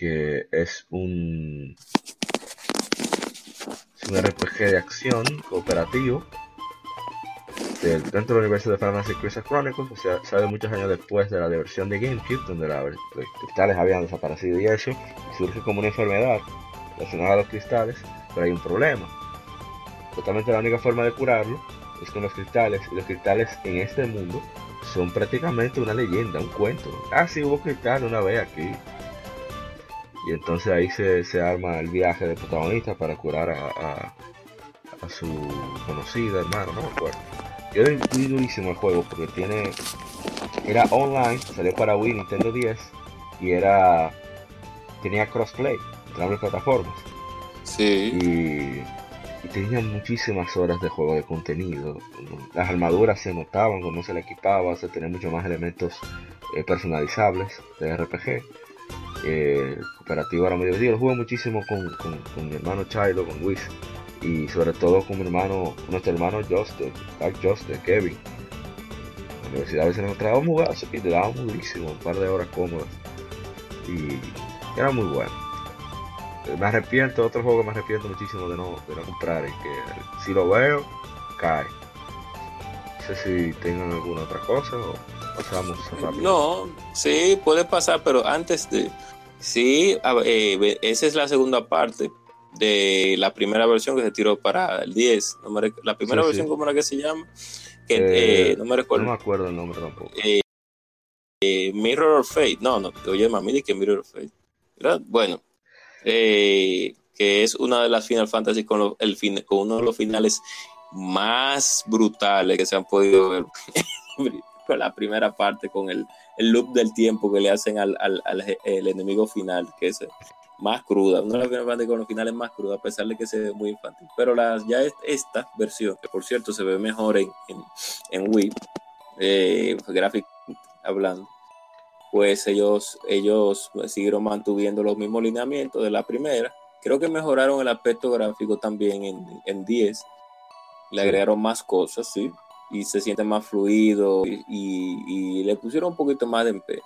Speaker 1: que es un, es un RPG de acción cooperativo del- dentro del universo de Fantasy Crystal Chronicles, o sea, sale muchos años después de la versión de GameCube, donde la- los cristales habían desaparecido y eso, y surge como una enfermedad relacionada a los cristales, pero hay un problema. Totalmente la única forma de curarlo es con los cristales, y los cristales en este mundo son prácticamente una leyenda, un cuento. Ah, sí, hubo cristal una vez aquí. Y entonces ahí se, se arma el viaje del protagonista para curar a, a- a su conocida, hermano, no me acuerdo. Yo le di durísimo el juego porque tiene. Era online, salió para Wii, Nintendo 10 y era. tenía crossplay entre ambas plataformas
Speaker 2: Sí.
Speaker 1: y, y tenía muchísimas horas de juego de contenido. Las armaduras se notaban cuando se le equipaba, se tenía mucho más elementos eh, personalizables de RPG. Eh, cooperativo era muy divertido. Lo jugué muchísimo con, mi hermano Chilo, con Luis, y sobre todo con mi hermano, nuestro hermano Justin, Dark Justin, Kevin. La universidad a veces nos traíamos jugar y le dábamos durísimo, un par de horas cómodas. Y era muy bueno. Eh, Me arrepiento, otro juego me arrepiento muchísimo de no, de no comprar y que si lo veo, cae. No sé si tengan alguna otra cosa o pasamos rápido.
Speaker 2: No, sí, puede pasar, pero antes de. Sí, eh, esa es la segunda parte de la primera versión que se tiró para el 10. No me rec- la primera
Speaker 1: Sí,
Speaker 2: versión,
Speaker 1: sí.
Speaker 2: ¿cómo era que se llama? Que
Speaker 1: Eh,
Speaker 2: eh, no me
Speaker 1: No
Speaker 2: recuerdo.
Speaker 1: me acuerdo el nombre tampoco.
Speaker 2: Mirror of Fate. No, no, oye, mami, que Mirror of Fate. ¿Verdad? Bueno, que es una de las Final Fantasy con, lo- el fin, con uno de los finales más brutales que se han podido ver. la primera parte, con el, el loop del tiempo que le hacen al, al, el enemigo final, que es más cruda. Una de las Final Fantasy con los finales más crudas, a pesar de que se ve muy infantil. Pero las, ya es- esta versión, que por cierto se ve mejor en, en, en Wii, eh, gráficamente hablando, pues ellos, ellos siguieron mantuviendo los mismos lineamientos de la primera. Creo que mejoraron el aspecto gráfico también en, en 10. Le agregaron más cosas, sí. Y se siente más fluido y, y- y le pusieron un poquito más de empeño.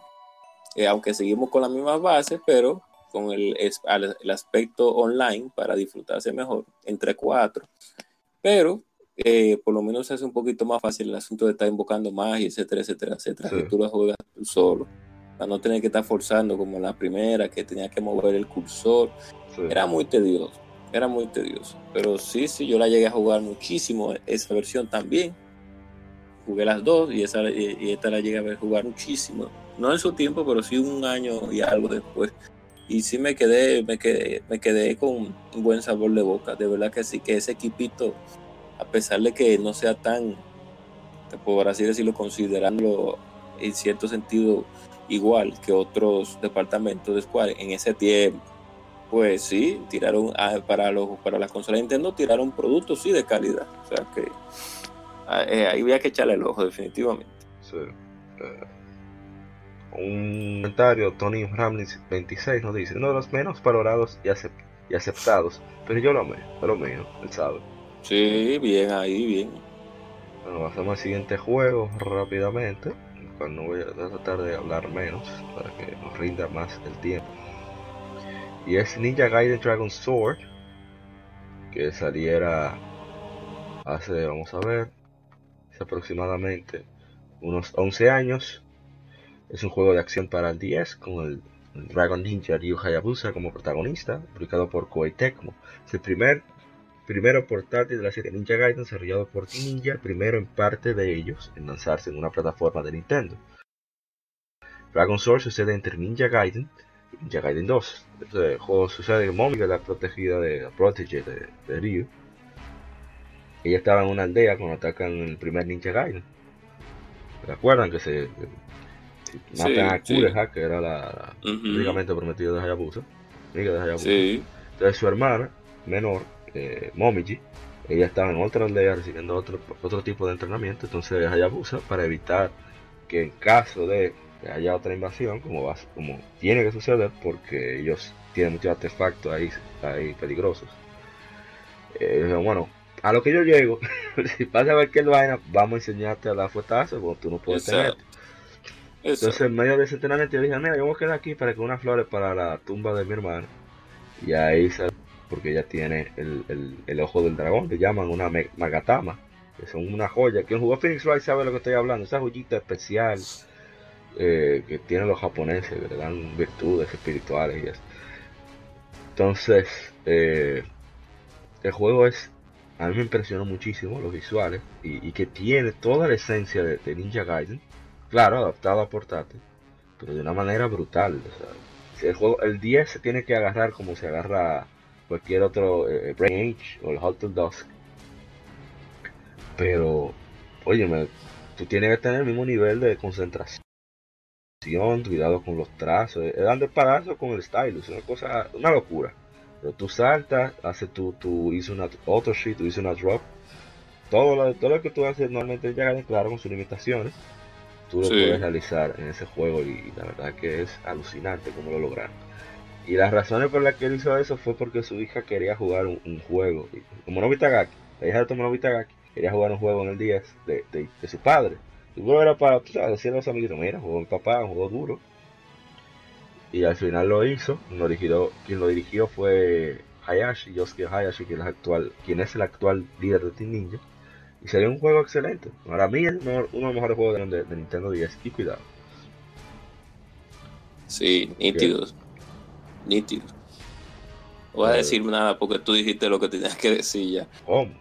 Speaker 2: Eh, aunque seguimos con las mismas bases, pero con el, el aspecto online para disfrutarse mejor entre cuatro. Pero eh, por lo menos se hace un poquito más fácil el asunto de estar invocando magia, etcétera, etcétera, etcétera.
Speaker 1: Sí.
Speaker 2: Que tú lo juegas tú solo. Para no tener que estar forzando como en la primera, que tenía que mover el cursor.
Speaker 1: Sí.
Speaker 2: Era muy tedioso, era muy tedioso. Pero sí, sí, yo la llegué a jugar muchísimo, esa versión también. Jugué las dos y, esa, y, esta la llegué a ver jugar muchísimo. No en su tiempo, pero sí un año y algo después. Y sí me quedé, me quedé, me quedé con un buen sabor de boca. De verdad que sí, que ese equipito, a pesar de que no sea tan, por así decirlo, considerándolo en cierto sentido igual que otros departamentos de Square en ese tiempo. Pues sí, tiraron a- para los para las consolas de Nintendo tiraron productos sí de calidad. O sea que ah, eh, ahí había que echarle el ojo definitivamente.
Speaker 1: Sí. Eh, un comentario, Tony Ramlis 26 nos dice, uno de los menos valorados y, acep- y aceptados, pero yo lo amé, lo mío, él sabe.
Speaker 2: Sí, bien ahí, bien.
Speaker 1: Bueno, pasamos al siguiente juego rápidamente, no voy a tratar de hablar menos para que nos rinda más el tiempo. Y es Ninja Gaiden Dragon Sword, que saliera hace, vamos a ver, hace aproximadamente unos 11 años. Es un juego de acción para el 10 con el Dragon Ninja Ryu Hayabusa como protagonista, publicado por Koei Tecmo. Es el primer primero portátil de la serie Ninja Gaiden desarrollado por Ninja, el primero en parte de ellos en lanzarse en una plataforma de Nintendo. Dragon Sword sucede entre Ninja Gaiden y Ninja Gaiden 2. Este juego sucede en que es la protegida de la de, de Ryu. Ella estaba en una aldea cuando atacan el primer Ninja Gaiden. ¿Recuerdan que se, matan a
Speaker 2: sí.
Speaker 1: Kureha, que era la,
Speaker 2: Ujú.
Speaker 1: prácticamente prometida de Hayabusa? Amiga de Hayabusa.
Speaker 2: Sí,
Speaker 1: Entonces su hermana menor, eh, Momiji, ella estaba en otra aldea recibiendo otro, otro tipo de entrenamiento, entonces Hayabusa, para evitar que en caso de que haya otra invasión, como, va, como tiene que suceder, porque ellos tienen muchos artefactos ahí, ahí peligrosos, eh, bueno, a lo que yo llego, si pasa cualquier vaina, vamos a enseñarte a dar fuetazo, porque tú no puedes tener. Entonces, en medio de ese entrenamiento, yo dije, mira, yo voy a quedar aquí para que unas flores para la tumba de mi hermano. Y ahí sale, porque ella tiene el, el, el ojo del dragón, que llaman una magatama, que son una joya. Quien jugó Phoenix Wright sabe lo que estoy hablando, esa joyita especial eh, que tienen los japoneses, que le dan virtudes espirituales y eso. Entonces, eh, el juego es, a mí me impresionó muchísimo los visuales y, que tiene toda la esencia de, Ninja Gaiden claro, adaptado a portátil, pero de una manera brutal. o sea, el juego, el 10 se tiene que agarrar como se agarra cualquier otro eh, Brain Age o el Hot to Dusk. Pero, óyeme, tú tienes que tener el mismo nivel de concentración, cuidado con los trazos, es dando el palazo con el stylus, una cosa, una locura. Pero tú saltas, haces tu, tu hizo una auto sheet, tú hizo una drop. Todo lo, todo lo que tú haces normalmente en Gaiden, claro, con sus limitaciones tú lo
Speaker 2: Sí.
Speaker 1: puedes realizar en ese juego y la verdad que es alucinante cómo lo lograron. Y las razones por las que él hizo eso fue porque su hija quería jugar un, un juego. Y Como Nobita Gaki, la hija de Tomonobu Itagaki, quería jugar un juego en el 10 de, de, de su padre. Y luego era para, decirle a los amiguitos, mira, jugó mi papá, un juego duro. Y al final lo hizo, lo dirigió, quien lo dirigió fue Hayashi, Yosuke Hayashi, quien es, actual, quien es el actual líder de Team Ninja. Y sería un juego excelente. Para mí es uno de los mejores juegos de, de Nintendo 10. Y cuidado.
Speaker 2: Sí, nítidos. Nítidos. No voy a
Speaker 1: Eh.
Speaker 2: decir nada porque tú dijiste lo que tenías que decir ya.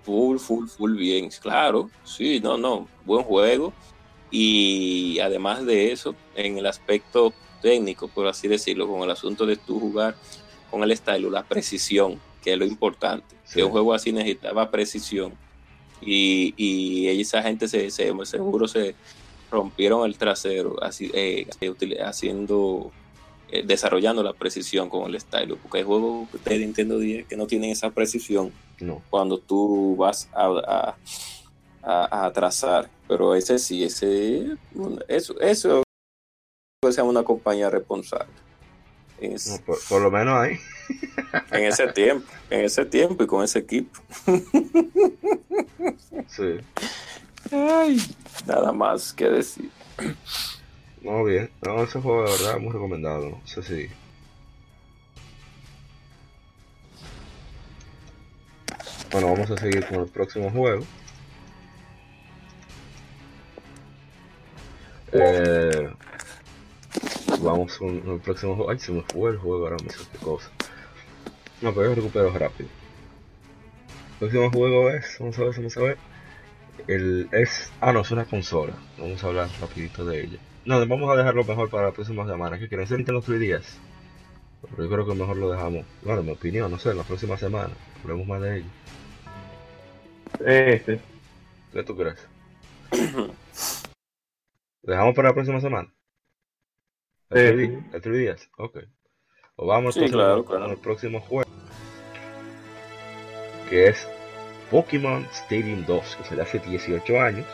Speaker 2: Full, full, full bien. Claro, sí, no, no. Buen juego. Y además de eso, en el aspecto técnico, por así decirlo, con el asunto de tú jugar con el estilo, la precisión, que es lo importante.
Speaker 1: Sí.
Speaker 2: Que un juego así necesitaba precisión. Y, y esa gente se, se- seguro se rompieron el trasero así, eh, haciendo eh, desarrollando la precisión con el estilo porque hay juegos de Nintendo 10 que no tienen esa precisión
Speaker 1: No.
Speaker 2: cuando tú vas a, a, a- a trazar pero ese sí ese eso eso se llama una compañía responsable en, es-
Speaker 1: no, por, por lo menos ahí.
Speaker 2: en ese tiempo en ese tiempo y con ese equipo
Speaker 1: Sí.
Speaker 2: Ay, nada más que decir
Speaker 1: No, bien. No, ese juego de verdad muy recomendado. No sé si. Bueno, vamos a seguir con el próximo juego. Eh, vamos con el próximo juego. Ay, se me fue el juego ahora mismo. Qué cosa. No, pero yo recupero rápido. El próximo juego es. Vamos a ver, vamos a ver. El, es. Ah, no, es una consola. Vamos a hablar rapidito de ella. No, vamos a dejarlo mejor para la próxima semana. ¿Qué quieren? Nintendo 3DS. Pero yo creo que mejor lo dejamos. Bueno, en mi opinión, no sé, en la próxima semana. Hablemos más de ello.
Speaker 4: Este,
Speaker 1: ¿Qué tú crees? ¿Lo dejamos para la próxima semana? ¿El
Speaker 4: Sí,
Speaker 1: 3D? ¿El 3DS? Ok. O vamos
Speaker 2: Sí,
Speaker 1: entonces
Speaker 2: claro,
Speaker 1: con
Speaker 2: claro.
Speaker 1: el próximo juego. Que es Pokémon Stadium 2, que salió hace 18 años.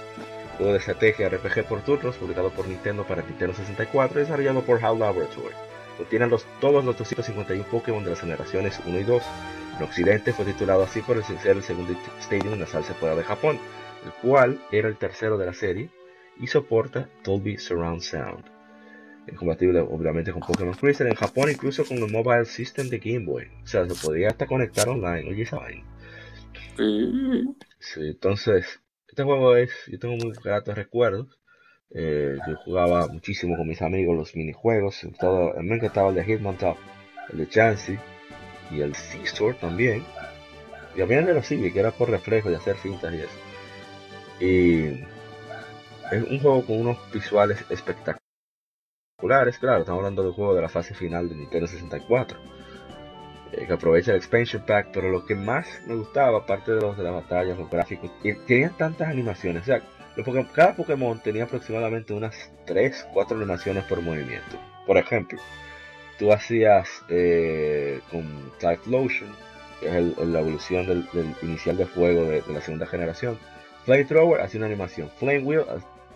Speaker 1: Juego de estrategia RPG por turnos, publicado por Nintendo para Nintendo 64 y desarrollado por HAL Laboratory. Contiene los, todos los 251 Pokémon de las generaciones 1 y 2. En Occidente fue titulado así por el ser el segundo Stadium en lanzarse fuera de Japón, el cual era el tercero de la serie y soporta Dolby Surround Sound. Es compatible obviamente con Pokémon Crystal en Japón, incluso con el Mobile System de Game Boy. O sea, se podía hasta conectar online. Oye, esa vaina.
Speaker 2: Sí.
Speaker 1: Entonces, este juego es, yo tengo muy gratos recuerdos. Eh, yo jugaba muchísimo con mis amigos los minijuegos, todo, mí me encantaba el de Hitmontop, el de Chansey y el Seesaw también. Y había el de los Civic, que era por reflejo y hacer fintas y eso. Y es un juego con unos visuales espectaculares, claro, estamos hablando del juego de la fase final de Nintendo 64 eh, que aprovecha el expansion pack, pero lo que más me gustaba, aparte de los de las batallas, los gráficos, que tenían tantas animaciones, o sea, cada Pokémon tenía aproximadamente unas 3, 4 animaciones por movimiento. Por ejemplo, tú hacías eh, con Typhlosion, que es la evolución del, inicial de fuego de, la segunda generación, Flamethrower hacía una animación, Flame Wheel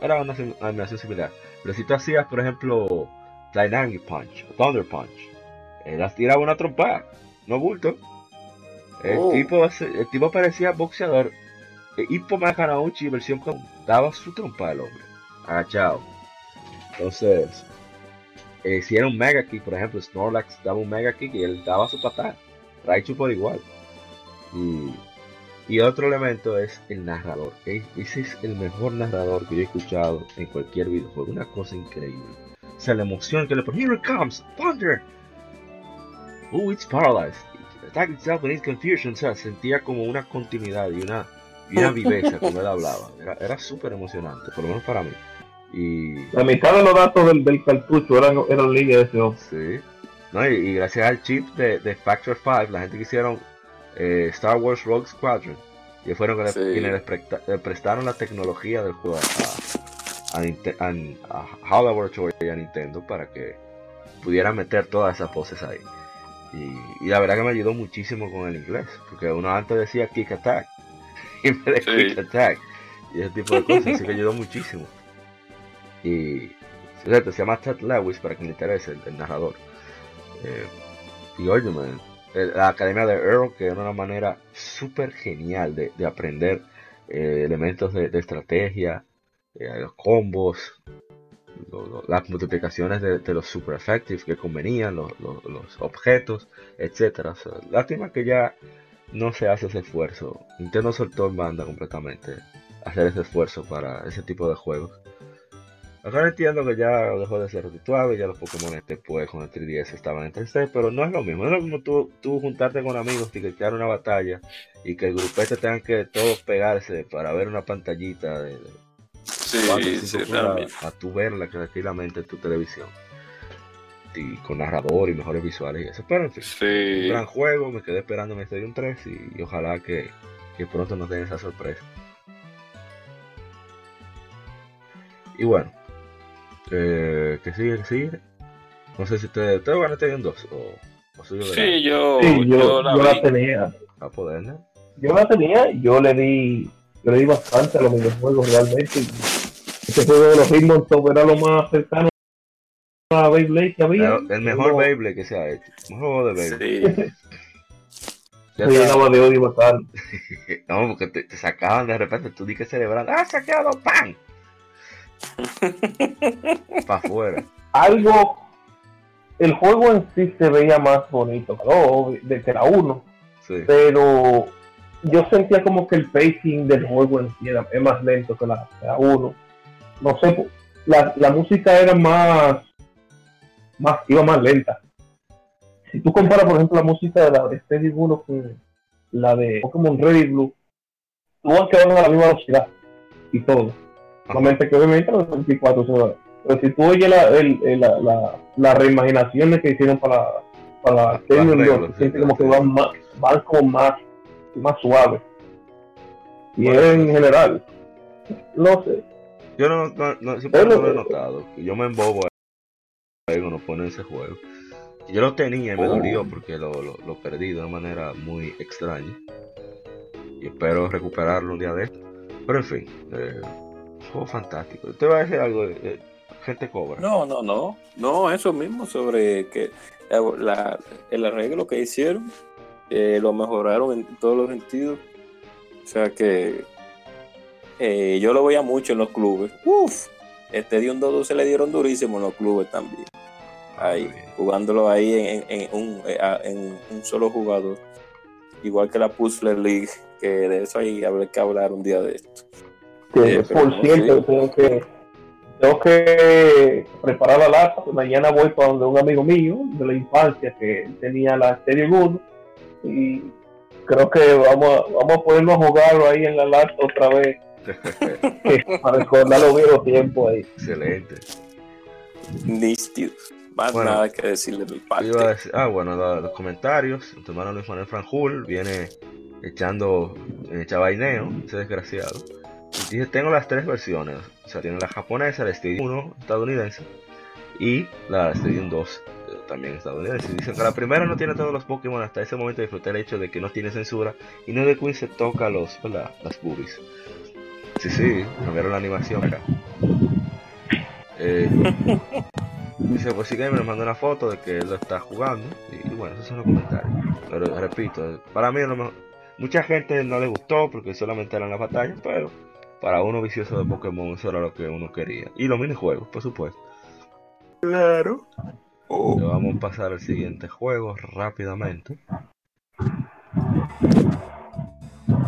Speaker 1: era una animación similar, pero si tú hacías, por ejemplo, Dynamic Punch, Thunder Punch, él las tiraba una trompada, no bulto. El,
Speaker 2: Oh.
Speaker 1: tipo, el tipo parecía boxeador. Eh, Hippo Makanauchi, versión con. daba su trompa al hombre. Agachado. Entonces, eh, si era un Mega Kick, por ejemplo, Snorlax daba un Mega Kick y él daba su patada. Raichu por igual. Y, y otro elemento es el narrador. Ese es el mejor narrador que yo he escuchado en cualquier videojuego. Una cosa increíble. O sea, la emoción que le pone. Here it comes, Thunder. Oh, it's paralyzed. Attack itself and its confusion. O sea, sentía como una continuidad y una, y una viveza cuando él hablaba. Era, era súper emocionante, por lo menos para mí. Y
Speaker 4: La mitad de los datos del, del cartucho eran, eran líneas de ese hombre.
Speaker 1: sí. No, y, y gracias al chip de, de Factor 5, la gente que hicieron eh, Star Wars Rogue Squadron, y fueron quienes,
Speaker 2: Sí.
Speaker 1: les presta- le prestaron la tecnología del juego a, a, a, a HAL Laboratory y a Nintendo para que pudieran meter todas esas poses ahí. Y, y la verdad que me ayudó muchísimo con el inglés, porque uno antes decía Kick Attack en vez de
Speaker 2: Sí.
Speaker 1: Quick Attack y ese tipo de cosas, así que ayudó muchísimo. Y se llama Ted Lewis para quien le interese, el, el narrador. Eh, y oye, man, la academia de Earl, que era una manera súper genial de, de aprender eh, elementos de, de estrategia, eh, los combos, las multiplicaciones de, de los super effectives que convenían, los, los- objetos, sea, lástima que ya no se hace ese esfuerzo. Nintendo soltó en banda completamente hacer ese esfuerzo para ese tipo de juegos. Ahora entiendo que ya dejó de ser redituable, ya los Pokémon después con el 3DS estaban en 3D, pero no es lo mismo. No es lo mismo tú, tú juntarte con amigos, tiquetear una batalla y que el grupete tengan que todos pegarse para ver una pantallita de, de
Speaker 2: Sí,
Speaker 1: 4
Speaker 2: sí,
Speaker 1: 5
Speaker 2: realmente.
Speaker 1: pulgadas a tú verla tranquilamente en tu televisión. Y con narrador y mejores visuales y eso. Pero en fin, un
Speaker 2: Sí.
Speaker 1: gran juego, me quedé esperando mi Stadium 3 y, y ojalá que, que pronto nos den esa sorpresa. Y bueno, eh, que sigue, que sigue. No sé si ustedes, ustedes van a Stadium 2 o, o suyo de
Speaker 2: Sí, yo,
Speaker 4: Sí, yo,
Speaker 2: yo la
Speaker 4: yo la tenía.
Speaker 1: a poder, ¿no?
Speaker 4: Yo la tenía, yo le di, yo le di bastante a los videojuegos realmente. Este juego de los Hitmontop era lo más cercano a Beyblade que había.
Speaker 1: El, el mejor
Speaker 4: No,
Speaker 1: Beyblade que se ha hecho. Un juego de Beyblade.
Speaker 2: Sí.
Speaker 1: Está.
Speaker 4: llenaba de odio bastante.
Speaker 1: No, porque te, te sacaban de repente, tú di que celebrando, ¡ah, sacado pan! Para afuera.
Speaker 4: Algo, el juego en sí se veía más bonito, claro, de que la 1,
Speaker 1: Sí.
Speaker 4: pero yo sentía como que el pacing del juego en sí era, es más lento que la, la 1. No sé, la, la música era más, más, iba más lenta. Si tú comparas, por ejemplo, la música de la de Steady 1 con la de Pokémon Red y Blue, tú vas que van a la misma velocidad y todo. Solamente que obviamente los 24 horas. Pero si tú oyes la, el, el- la, la, las reimaginaciones que hicieron para, para
Speaker 1: Las
Speaker 4: Stadium
Speaker 1: reglas,
Speaker 4: 2,
Speaker 1: sí,
Speaker 4: sientes como que van, más, van como más, más suaves. Y
Speaker 1: Bueno,
Speaker 4: en general, no sé,
Speaker 1: Yo no, no, no siempre lo he notado. Yo me embobo juego, no pone ese juego. Yo lo tenía y me dolió porque lo, lo, lo perdí de una manera muy extraña. Y espero recuperarlo un día de esto. Pero en fin, eh, juego fantástico. Te va a decir algo, eh, gente cobra.
Speaker 2: No, no, no. No, eso mismo sobre que la- la- el arreglo que hicieron eh, lo mejoraron en todos los sentidos. O sea que eh, yo lo veía mucho en los clubes. Uf, este Dion 2 se le dieron durísimo en los clubes también. Ahí,
Speaker 1: Muy bien.
Speaker 2: jugándolo ahí en, en- en un, eh, en un solo jugador. Igual que la Puzzle League, que de eso hay habrá que hablar un día de esto.
Speaker 4: Que,
Speaker 2: pero
Speaker 4: por cierto,
Speaker 2: sí.
Speaker 4: tengo que tengo que preparar la lata. Mañana voy para donde un amigo mío de la infancia que tenía la Serie 1 y creo que vamos a, vamos a ponernos a jugarlo ahí en la lata otra vez para recordar los viejos tiempos ahí.
Speaker 1: Excelente.
Speaker 2: Nístido. Más
Speaker 1: Bueno,
Speaker 2: nada que decirle de mi parte.
Speaker 1: Iba a decir- ah, bueno, lo- los comentarios. Tu hermano Luis Manuel Franjul viene echando eh, chavaineo, ese desgraciado. Dice, tengo las tres versiones. O sea, tiene la japonesa, la Stadium 1 estadounidense y la Stadium 2 eh, también estadounidense. Dicen que la primera no tiene todos los Pokémon. Hasta ese momento disfruté el hecho de que no tiene censura y no de Queen se toca los, ¿verdad? las boobies. Sí, sí, cambiaron la animación acá. Eh, Dice, pues sí que me mandó una foto de que él lo está jugando. Y, y bueno, esos son los comentarios. Pero repito, para mí a lo mejor- mucha gente no le gustó porque solamente eran las batallas, pero para uno vicioso de Pokémon eso era lo que uno quería. Y los minijuegos, por supuesto.
Speaker 2: Claro. Oh,
Speaker 1: Le vamos a pasar al siguiente juego rápidamente.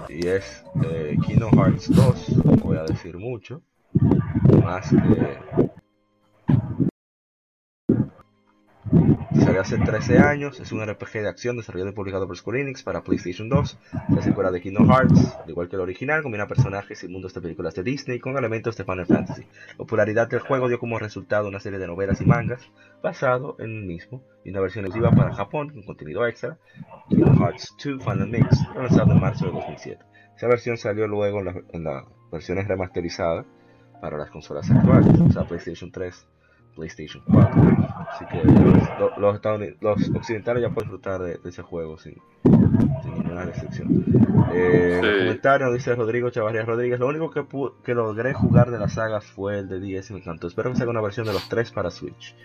Speaker 1: Y es eh, Kingdom Hearts 2. No voy a decir mucho. Más que Salió hace 13 años, es un RPG de acción desarrollado y publicado por Square Enix para PlayStation 2. La secuela de Kingdom Hearts, al igual que el original, combina personajes y mundos de películas de Disney con elementos de Final Fantasy. La popularidad del juego dio como resultado una serie de novelas y mangas basado en el mismo y una versión exclusiva para Japón con contenido extra, Kingdom Hearts 2 Final Mix, lanzado en marzo de 2007. Esa versión salió luego en, la- las versiones remasterizadas para las consolas actuales, o sea, PlayStation 3, PlayStation 4. Así que los, los, los occidentales ya pueden disfrutar de, de ese juego sin, sin ninguna restricción. Eh,
Speaker 2: Sí.
Speaker 1: Comentario dice Rodrigo Chavarría Rodríguez, lo único que, pu- que logré jugar de la saga fue el de 10 y me encantó. Espero que salga una versión de los tres para Switch.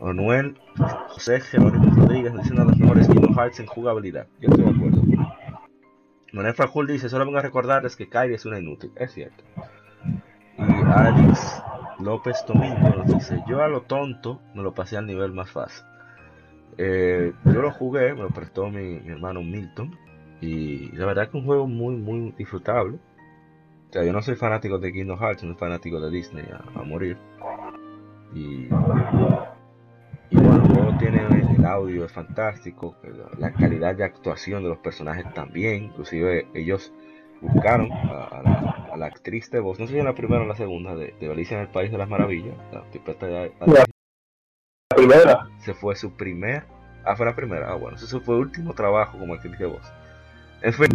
Speaker 1: Manuel José Jerónimo Rodríguez dice una de las mejores Kingdom Hearts en jugabilidad. Yo estoy de acuerdo. Manuel Frajul dice, solo vengo a recordarles que Kairi es una inútil. Es cierto. Y Alex López Domingo nos dice, yo a lo tonto me lo pasé al nivel más fácil. Eh, yo lo jugué, me lo prestó mi, hermano Milton. Y la verdad que es un juego muy, muy disfrutable. O sea, yo no soy fanático de Kingdom Hearts, soy fanático de Disney a, morir. Y, bueno, el juego tiene el audio, es fantástico, la calidad de actuación de los personajes también, inclusive ellos buscaron a la, a la actriz de voz, no sé si en la primera o en la segunda, de, de Alicia en el País de las Maravillas, la de-
Speaker 4: La primera,
Speaker 1: se fue su primer, ah fue la primera, ah bueno, ese fue el último trabajo como actriz de voz. En fin,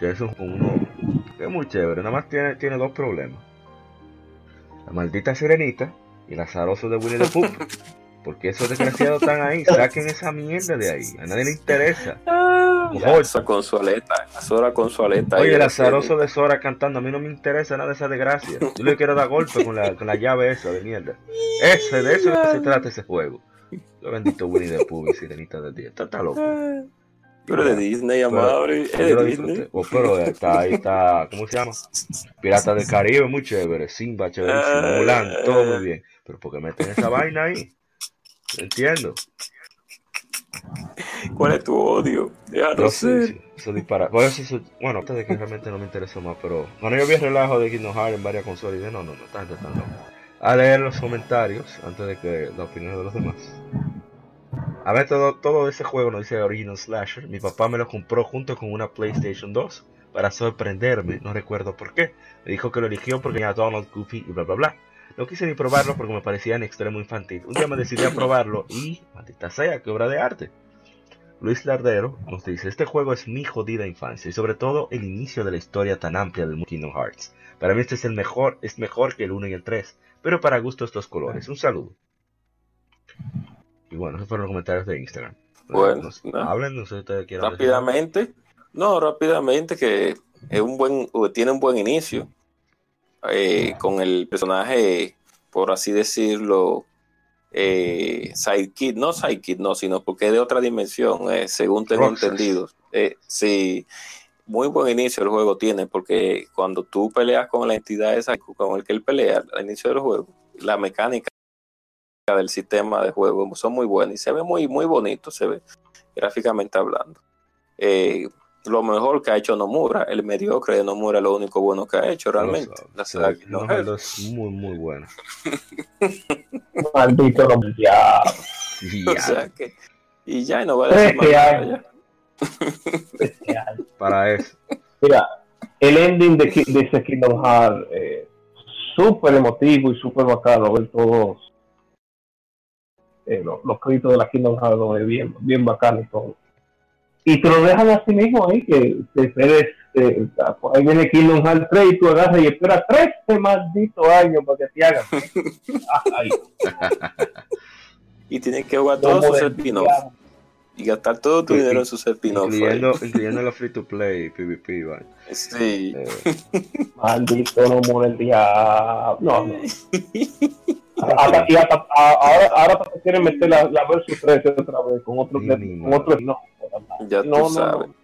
Speaker 1: que es un, uno que es muy chévere, nada más tiene, tiene dos problemas. La maldita sirenita y el azaroso de Winnie the Pooh. Porque esos desgraciados están ahí, saquen esa mierda de ahí, a nadie le interesa.
Speaker 2: Con su aleta, Sora con su aleta. ahí
Speaker 1: Oye, el azaroso de Sora cantando, a mí no me interesa nada de esa desgracia. Yo le quiero dar golpe con la, con la llave esa de mierda. Ese, de eso se trata ese juego. Yo bendito Winnie the Pooh y Sirenita del Día. Está, está loco.
Speaker 2: Pero de Disney, amable. Es de
Speaker 1: lo
Speaker 2: Disney.
Speaker 1: pero está ahí, está, ¿cómo se llama? Pirata del Caribe, muy chévere. Simba, chéverísimo.
Speaker 2: Ah.
Speaker 1: Mulan, todo muy bien. Pero ¿por qué meten esa vaina ahí? Entiendo.
Speaker 2: ¿Cuál es tu odio? Déjalo
Speaker 1: No sé,
Speaker 2: ser.
Speaker 1: sí, eso dispara. Por eso, bueno, antes de que realmente no me interesó más, pero cuando yo vi el relajo de Kingdom Hearts en varias consolas, dije, no, no, no, gente está loca. A leer los comentarios antes de que la opinión de los demás. A ver, todo, todo ese juego nos dice Original Slasher. Mi papá me lo compró junto con una PlayStation 2 para sorprenderme, no recuerdo por qué. Me dijo que lo eligió porque tenía Donald, Goofy y bla bla bla. No quise ni probarlo porque me parecía en extremo infantil. Un día me decidí a probarlo y, maldita sea, qué obra de arte. Luis Lardero nos dice, este juego es mi jodida infancia y sobre todo el inicio de la historia tan amplia del Kingdom Hearts. Para mí este es el mejor, es mejor que el 1 y el 3, pero para gusto estos colores. Un saludo. Y bueno, esos fueron los comentarios de Instagram.
Speaker 2: Bueno,
Speaker 1: Nos-
Speaker 2: no.
Speaker 1: hablen, no sé si ustedes quieren decir
Speaker 2: rápidamente. No, rápidamente que es un buen, tiene un buen inicio eh, con el personaje, por así decirlo, eh, sidekick, no sidekick, no, sino porque es de otra dimensión, eh, según tengo
Speaker 1: Roxas.
Speaker 2: entendido. Eh, sí, muy buen inicio el juego tiene, porque cuando tú peleas con la entidad esa con el que él pelea al inicio del juego, la mecánica del sistema de juego son muy buenas y se ve muy, muy bonito, se ve gráficamente hablando. Lo mejor que ha hecho Nomura, el mediocre de Nomura, lo único bueno que ha hecho realmente. La
Speaker 1: sabe. Sí, no. Halo es muy, muy bueno.
Speaker 4: Maldito ya.
Speaker 1: Y
Speaker 2: O
Speaker 1: ya,
Speaker 2: sea que, y ya, y no va a decir más
Speaker 4: años.
Speaker 2: ya.
Speaker 4: bestial.
Speaker 1: para eso.
Speaker 4: Mira, el ending de, de ese Kingdom Hearts, eh, súper emotivo y súper bacano ver todos eh, los, los créditos de la Kingdom Hearts, ¿no? bien, bien bacano y todo. Y te lo dejan así mismo ahí, que te esperes, eh, ahí viene Kingdom Hearts 3 y tú agarras y esperas 13 malditos años para que te hagan. Ay,
Speaker 2: Y tienes que jugar todos sus spin-offs y gastar todo tu dinero en sus spin-offs.
Speaker 1: Incluyendo, incluyendo los free to play, PvP, ¿vale?
Speaker 2: Sí.
Speaker 1: Eh,
Speaker 4: Maldito no muere el diablo. No, no. Hasta- y hasta- a- ahora, ahora quieren meter la, la versus 13 otra vez con otro,
Speaker 1: Sí,
Speaker 4: con otro no,
Speaker 2: Ya
Speaker 4: no,
Speaker 2: tú
Speaker 4: no,
Speaker 2: sabes.
Speaker 4: no.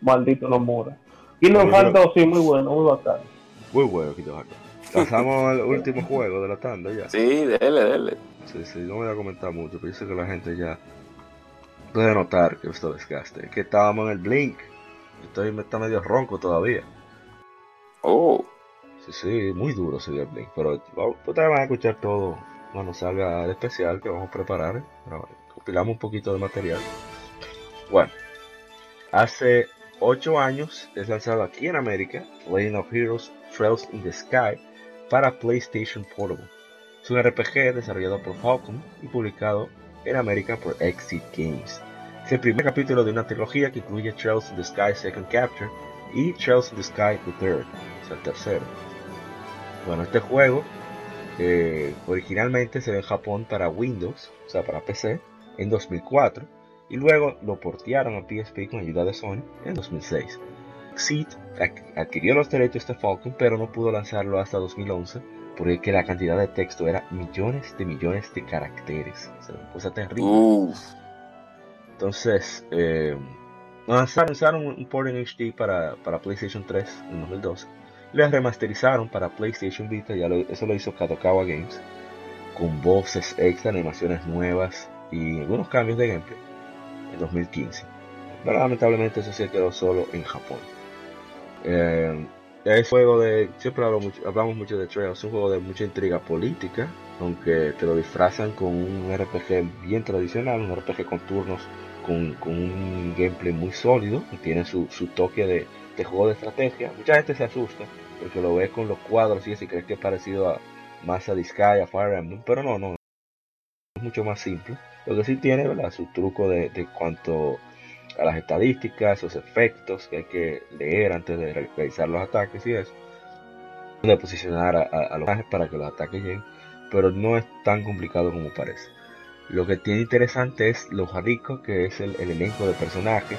Speaker 4: Maldito no mora. Kingdom
Speaker 1: Pero-
Speaker 4: Hearts 2 sí, muy bueno, muy bacano.
Speaker 1: muy bueno, Kito Halo. Pasamos al último juego de la tanda ya.
Speaker 2: Sí, dele, dele.
Speaker 1: Sí, sí, no voy a comentar mucho, pero yo sé que la gente ya puede notar que esto desgaste. Que estábamos en el Blink. Estoy me está medio ronco todavía.
Speaker 2: Oh,
Speaker 1: Sí, muy duro sería el Blink. Pero ustedes van a escuchar todo cuando salga el especial que vamos a preparar. Pero compilamos un poquito de material. Bueno, hace 8 años es lanzado aquí en América Legend of Heroes Trails in the Sky para PlayStation Portable. Es un RPG desarrollado por Falcon y publicado en América por Exit Games. Es el primer capítulo de una trilogía que incluye Trails in the Sky Second Capture y Trails in the Sky The Third, o sea, el tercero. Bueno, este juego eh, originalmente se ve en Japón para Windows, o sea, para PC, en 2004 y luego lo portearon a PSP con ayuda de Sony en 2006. Exit adqu- adquirió los derechos de Falcon, pero no pudo lanzarlo hasta 2011 porque la cantidad de texto era millones de millones de caracteres. O sea, una cosa terrible.
Speaker 2: uff.
Speaker 1: Entonces, eh, lanzaron, lanzaron un port en HD para, para PlayStation 3 en 2012. Lo remasterizaron para PlayStation Vita, ya eso lo hizo Kadokawa Games, con voces extra, animaciones nuevas y algunos cambios de gameplay en 2015. Pero lamentablemente eso se quedó solo en Japón. Eh, es juego de, siempre mucho- hablamos mucho de Trails, es un juego de mucha intriga política, aunque te lo disfrazan con un RPG bien tradicional, un RPG con turnos, con, un gameplay muy sólido, y tiene su, su toque de, juego de estrategia. Mucha gente se asusta porque lo ves con los cuadros y así crees que es parecido a más a Disgaea, a Fire Emblem, pero no, no, es mucho más simple. Lo que sí tiene, ¿verdad? Su truco de, cuanto a las estadísticas, los efectos que hay que leer antes de re- realizar los ataques y eso. De posicionar a, los personajes para que los ataques lleguen, pero no es tan complicado como parece. Lo que tiene interesante es lo rico que es el, el elenco de personajes.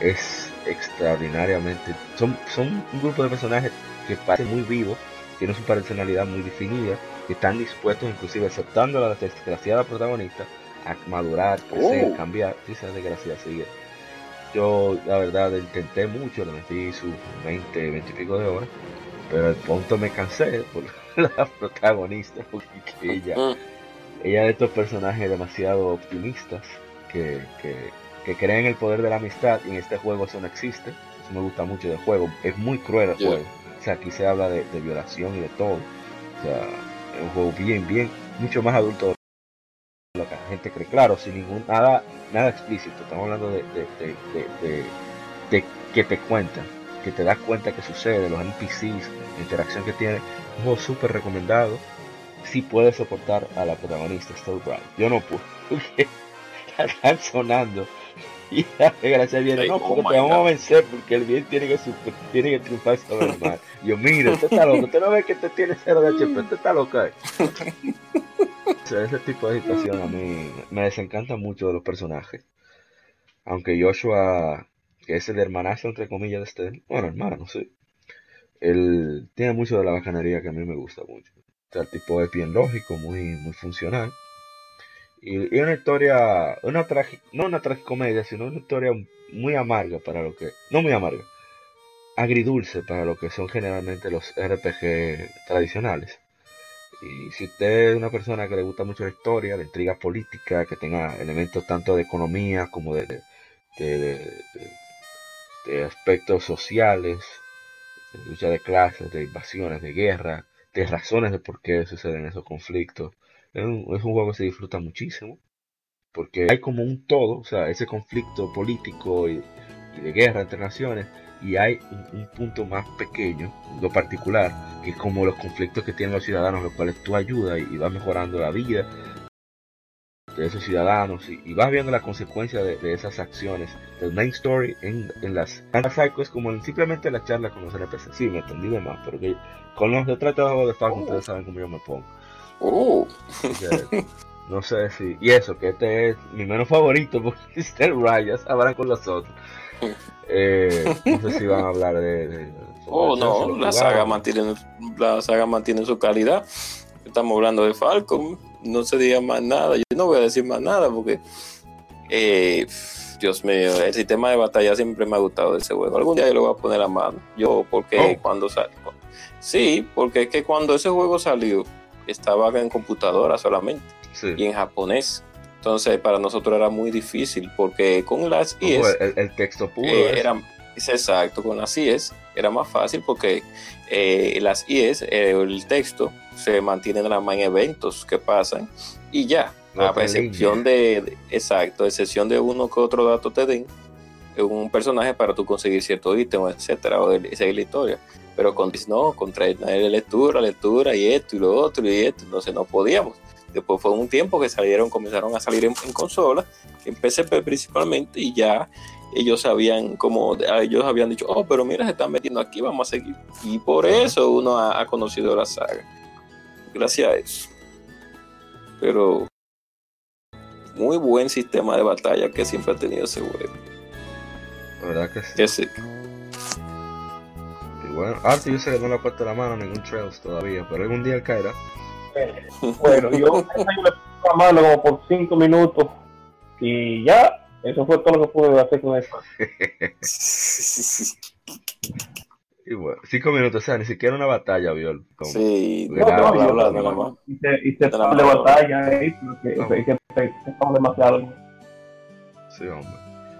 Speaker 1: Es extraordinariamente. Son, son un grupo de personajes que parecen muy vivos, tienen su personalidad muy definida, que están dispuestos, inclusive aceptando a la desgraciada protagonista, a madurar, crecer,
Speaker 2: Oh.
Speaker 1: cambiar. Sí, esa desgracia sigue. Yo, la verdad, intenté mucho, le metí sus 20, 20 y pico de horas, pero al punto me cansé por la protagonista, porque ella, ella de estos personajes demasiado optimistas que, que, que creen en el poder de la amistad y en este juego eso no existe. Eso me gusta mucho del juego. Es muy cruel el
Speaker 2: Yeah.
Speaker 1: juego. O sea, aquí se habla de, de violación y de todo. O sea, es un juego bien, bien, mucho más adulto de lo que la gente cree. Claro, sin ningún, nada, nada explícito. Estamos hablando de, de, de, que te cuentan, que te das cuenta que sucede, los NPCs, la interacción que tiene. Un juego súper recomendado si puede soportar a la protagonista, Stone Bright. Yo no la están sonando. Y la desgracia viene,
Speaker 2: Ay,
Speaker 1: no,
Speaker 2: oh
Speaker 1: porque
Speaker 2: my
Speaker 1: te vamos a vencer, porque el bien tiene que, super- tiene que triunfar sobre el mal. Yo, mire, usted está loco, usted no ve que usted tiene cero de HP, usted está loco. eh". ese, ese tipo de situación a mí me desencanta mucho de los personajes. Aunque Joshua, que es el hermanazo entre comillas de este, bueno, hermano, sí. Él tiene mucho de la bacanería que a mí me gusta mucho. O sea, el tipo es bien lógico, muy, muy funcional. Y, y una historia, una tragi- no una tragicomedia, sino una historia muy amarga para lo que, no muy amarga, agridulce para lo que son generalmente los RPG tradicionales. Y si usted es una persona que le gusta mucho la historia, la intriga política, que tenga elementos tanto de economía como de, de, aspectos sociales, de lucha de clases, de invasiones, de guerra, de razones de por qué suceden esos conflictos, es un, es un juego que se disfruta muchísimo, porque hay como un todo, o sea, ese conflicto político y, y de guerra entre naciones, y hay un, un punto más pequeño, lo particular, que es como los conflictos que tienen los ciudadanos, los cuales tú ayudas y, y vas mejorando la vida de esos ciudadanos y, y vas viendo las consecuencias de, de esas acciones del main story en, en las Psycho es como en simplemente la charla con los NPC. Sí, me entendí de más, pero que con los detrás de juego de Falcon ustedes saben cómo yo me pongo. Que, no sé si. Y eso, que este es mi menos favorito porque es el Rayas, hablan con los otros. Eh, no sé si van a hablar de. de-
Speaker 2: oh, no,
Speaker 1: lo
Speaker 2: la saga mantiene, la saga mantiene su calidad. Estamos hablando de Falcon, no se diga más nada. Yo no voy a decir más nada porque, eh, Dios mío, el sistema de batalla siempre me ha gustado de ese juego. Algún día yo le voy a poner a mano. Yo, porque
Speaker 1: Oh.
Speaker 2: cuando salió. Sí, porque es que cuando ese juego salió, estaba en computadora solamente
Speaker 1: Sí.
Speaker 2: y en japonés. Entonces, para nosotros era muy difícil porque con las IES.
Speaker 1: pues, el, el texto puro.
Speaker 2: Eh, era, es exacto, con las IES era más fácil porque eh, las IES, eh, el texto se mantiene nada más en eventos que pasan y ya,
Speaker 1: No
Speaker 2: a excepción de, de- exacto, excepción de uno que otro dato te den, un personaje para tú conseguir cierto ítem, etcétera, o seguir la historia. Pero con no, contra de lectura, lectura y esto y lo otro y esto, entonces no podíamos. Después fue un tiempo que salieron, comenzaron a salir en, en consolas, en PSP principalmente, y ya ellos sabían como, ellos habían dicho, oh, pero mira, se están metiendo aquí, vamos a seguir. Y por eso uno ha, ha conocido la saga. Gracias a eso. Pero muy buen sistema de batalla que siempre ha tenido ese juego.
Speaker 1: Verdad que sí.
Speaker 2: Que sí.
Speaker 1: Bueno, Arti yo sé que no le ha puesto la mano a ningún Trails todavía, pero algún día él caerá.
Speaker 4: Bueno, yo, le puse la mano como por cinco minutos y ya, eso fue todo lo que pude hacer con eso.
Speaker 1: Y bueno, cinco minutos, o sea, ni siquiera una batalla, Viol.
Speaker 2: Sí,
Speaker 1: No, no,
Speaker 2: bla, bla.
Speaker 4: Y se, y se
Speaker 2: De
Speaker 4: batalla ahí, porque
Speaker 1: No.
Speaker 4: demasiado.
Speaker 1: Sí, hombre.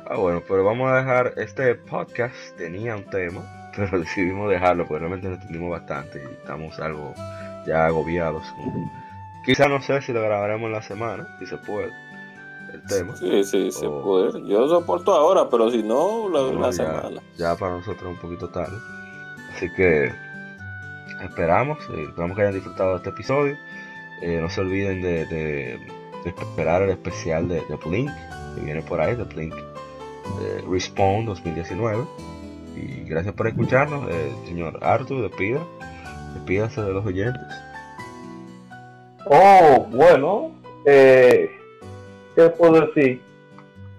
Speaker 1: Ah, bueno, pero vamos a dejar este podcast. Tenía un tema, pero decidimos dejarlo porque realmente lo entendimos bastante y estamos algo ya agobiados. Quizá no sé si lo grabaremos en la semana, si se puede, el tema.
Speaker 2: Sí, sí, se puede. Yo soporto ahora, pero si no, la,
Speaker 1: ya,
Speaker 2: semana.
Speaker 1: ya para nosotros es un poquito tarde. Así que esperamos, eh, esperamos que hayan disfrutado de este episodio. Eh, no se olviden de, de- de esperar el especial de, de Blink, que viene por ahí, de Blink eh, Respawn 2019. Y gracias por escucharnos, eh, señor Arthur, despida, despídase de los oyentes.
Speaker 4: Oh, bueno, eh, ¿qué puedo decir?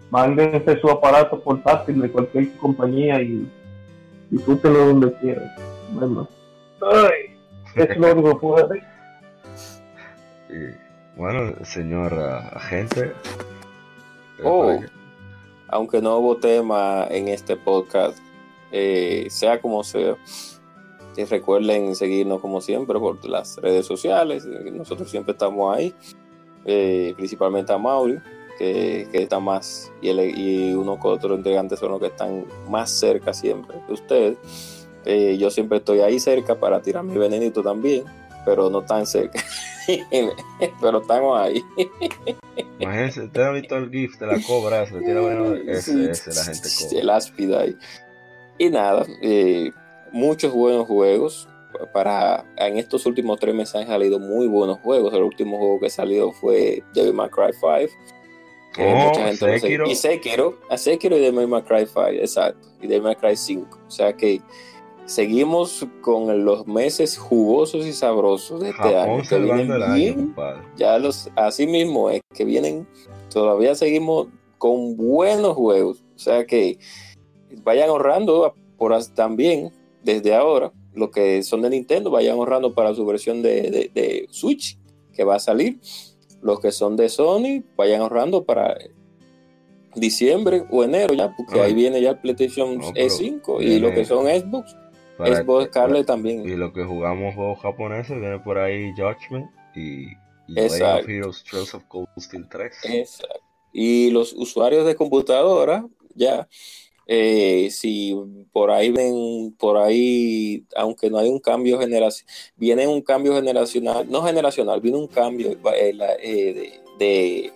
Speaker 4: Mándense su aparato portátil de cualquier compañía y disfrútenlo donde quieran. Bueno, ay, es lo único que puedo decir.
Speaker 1: Y, bueno, señor ah, agente. eh,
Speaker 2: Oh. Aunque no hubo tema en este podcast, eh, sea como sea, y recuerden seguirnos como siempre por las redes sociales. eh, Nosotros siempre estamos ahí, eh, principalmente a Mauri, que, que está más, y, el- y uno con otro integrantes son los que están más cerca siempre que ustedes. Eh, yo siempre estoy ahí cerca para tirar mi venenito también, pero no tan cerca. pero estamos ahí.
Speaker 1: Imagínense, ¿usted ha visto el GIF de la cobra? Se le tira veneno? Ese, ese, la gente cobra.
Speaker 2: El áspida ahí. Y nada, eh, muchos buenos juegos. Para, en estos últimos tres meses han salido muy buenos juegos. El último juego que salió fue Devil May Cry 5. que
Speaker 1: Oh,
Speaker 2: mucha gente no sé-
Speaker 1: Sekiro.
Speaker 2: Y Sekiro, a Sekiro y Devil May Cry 5, exacto. Y Devil May Cry 5. O sea que seguimos con los meses jugosos y sabrosos de este año. Que
Speaker 1: año,
Speaker 2: bien.
Speaker 1: compadre.
Speaker 2: Ya los, así mismo es que vienen, todavía seguimos con buenos juegos. O sea que vayan ahorrando por también desde ahora. Los que son de Nintendo, vayan ahorrando para su versión de, de- de Switch que va a salir. Los que son de Sony, vayan ahorrando para diciembre o enero ya, porque
Speaker 1: Ay.
Speaker 2: ahí viene ya el PlayStation
Speaker 1: No, pero
Speaker 2: E5 y
Speaker 1: viene-
Speaker 2: los que son Xbox,
Speaker 1: Para-
Speaker 2: Xbox Scarlet
Speaker 1: Y
Speaker 2: también.
Speaker 1: lo que jugamos juegos japoneses, viene por ahí Judgment y, y
Speaker 2: Exacto.
Speaker 1: of Heroes of Cold Steel 3.
Speaker 2: Exacto. Y los usuarios de computadora, ya, eh, si por ahí ven, por ahí, aunque no hay un cambio generacional, viene un cambio generacional, no generacional, viene un cambio eh, eh, de,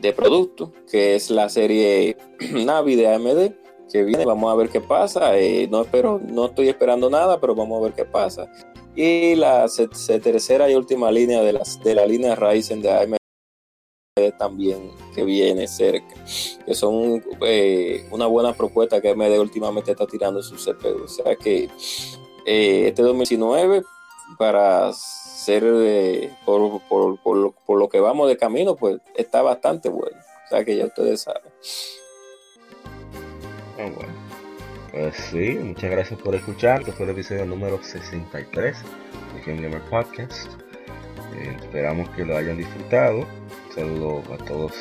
Speaker 2: de, producto, que es la serie Navi de AMD, que viene, vamos a ver qué pasa, eh, no espero, no estoy esperando nada, pero vamos a ver qué pasa. Y la tercera y última línea de, las, de la línea Ryzen de AMD también que viene cerca, que son eh, una buena propuesta que AMD últimamente está tirando su CPU. O sea que eh, este 2019, para ser eh, por, por- por lo, por lo que vamos de camino, pues está bastante bueno. O sea que ya ustedes saben.
Speaker 1: Ah, bueno. Pues sí, muchas gracias por escuchar. Este fue el episodio número 63 de Game Gamer Podcast. Eh, esperamos que lo hayan disfrutado. Saludo a todos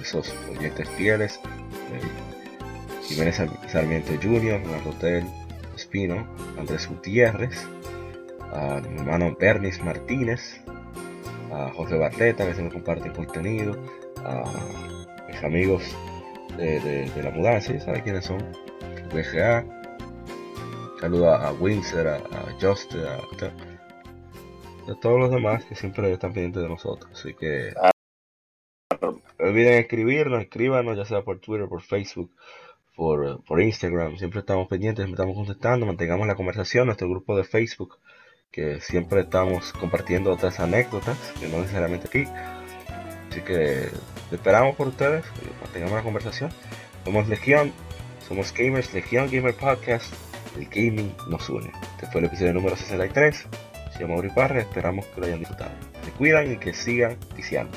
Speaker 1: esos oyentes fieles. eh, Jiménez Sar- Sarmiento Jr., Rotel Espino, Andrés Gutiérrez, a mi hermano Bernis Martínez, a José Barleta, que siempre comparte contenido, a mis amigos de, la mudanza, ¿sí? ¿saben quiénes son? BGA. Saludo a, a Windsor, a, a Just, a, todos los demás que siempre están pendientes de nosotros. Así que olviden escribirnos, escríbanos, ya sea por Twitter, por Facebook, por, por Instagram. Siempre estamos pendientes, estamos contestando, mantengamos la conversación, nuestro grupo de Facebook, que siempre estamos compartiendo otras anécdotas, que no necesariamente aquí. Así que esperamos por ustedes, mantengamos la conversación. Somos Legión, somos gamers, Legión Gamer Podcast, el gaming nos une. Este fue el episodio número 63. Se llama Uri Parra, esperamos que lo hayan disfrutado. Se cuidan y que sigan viciando.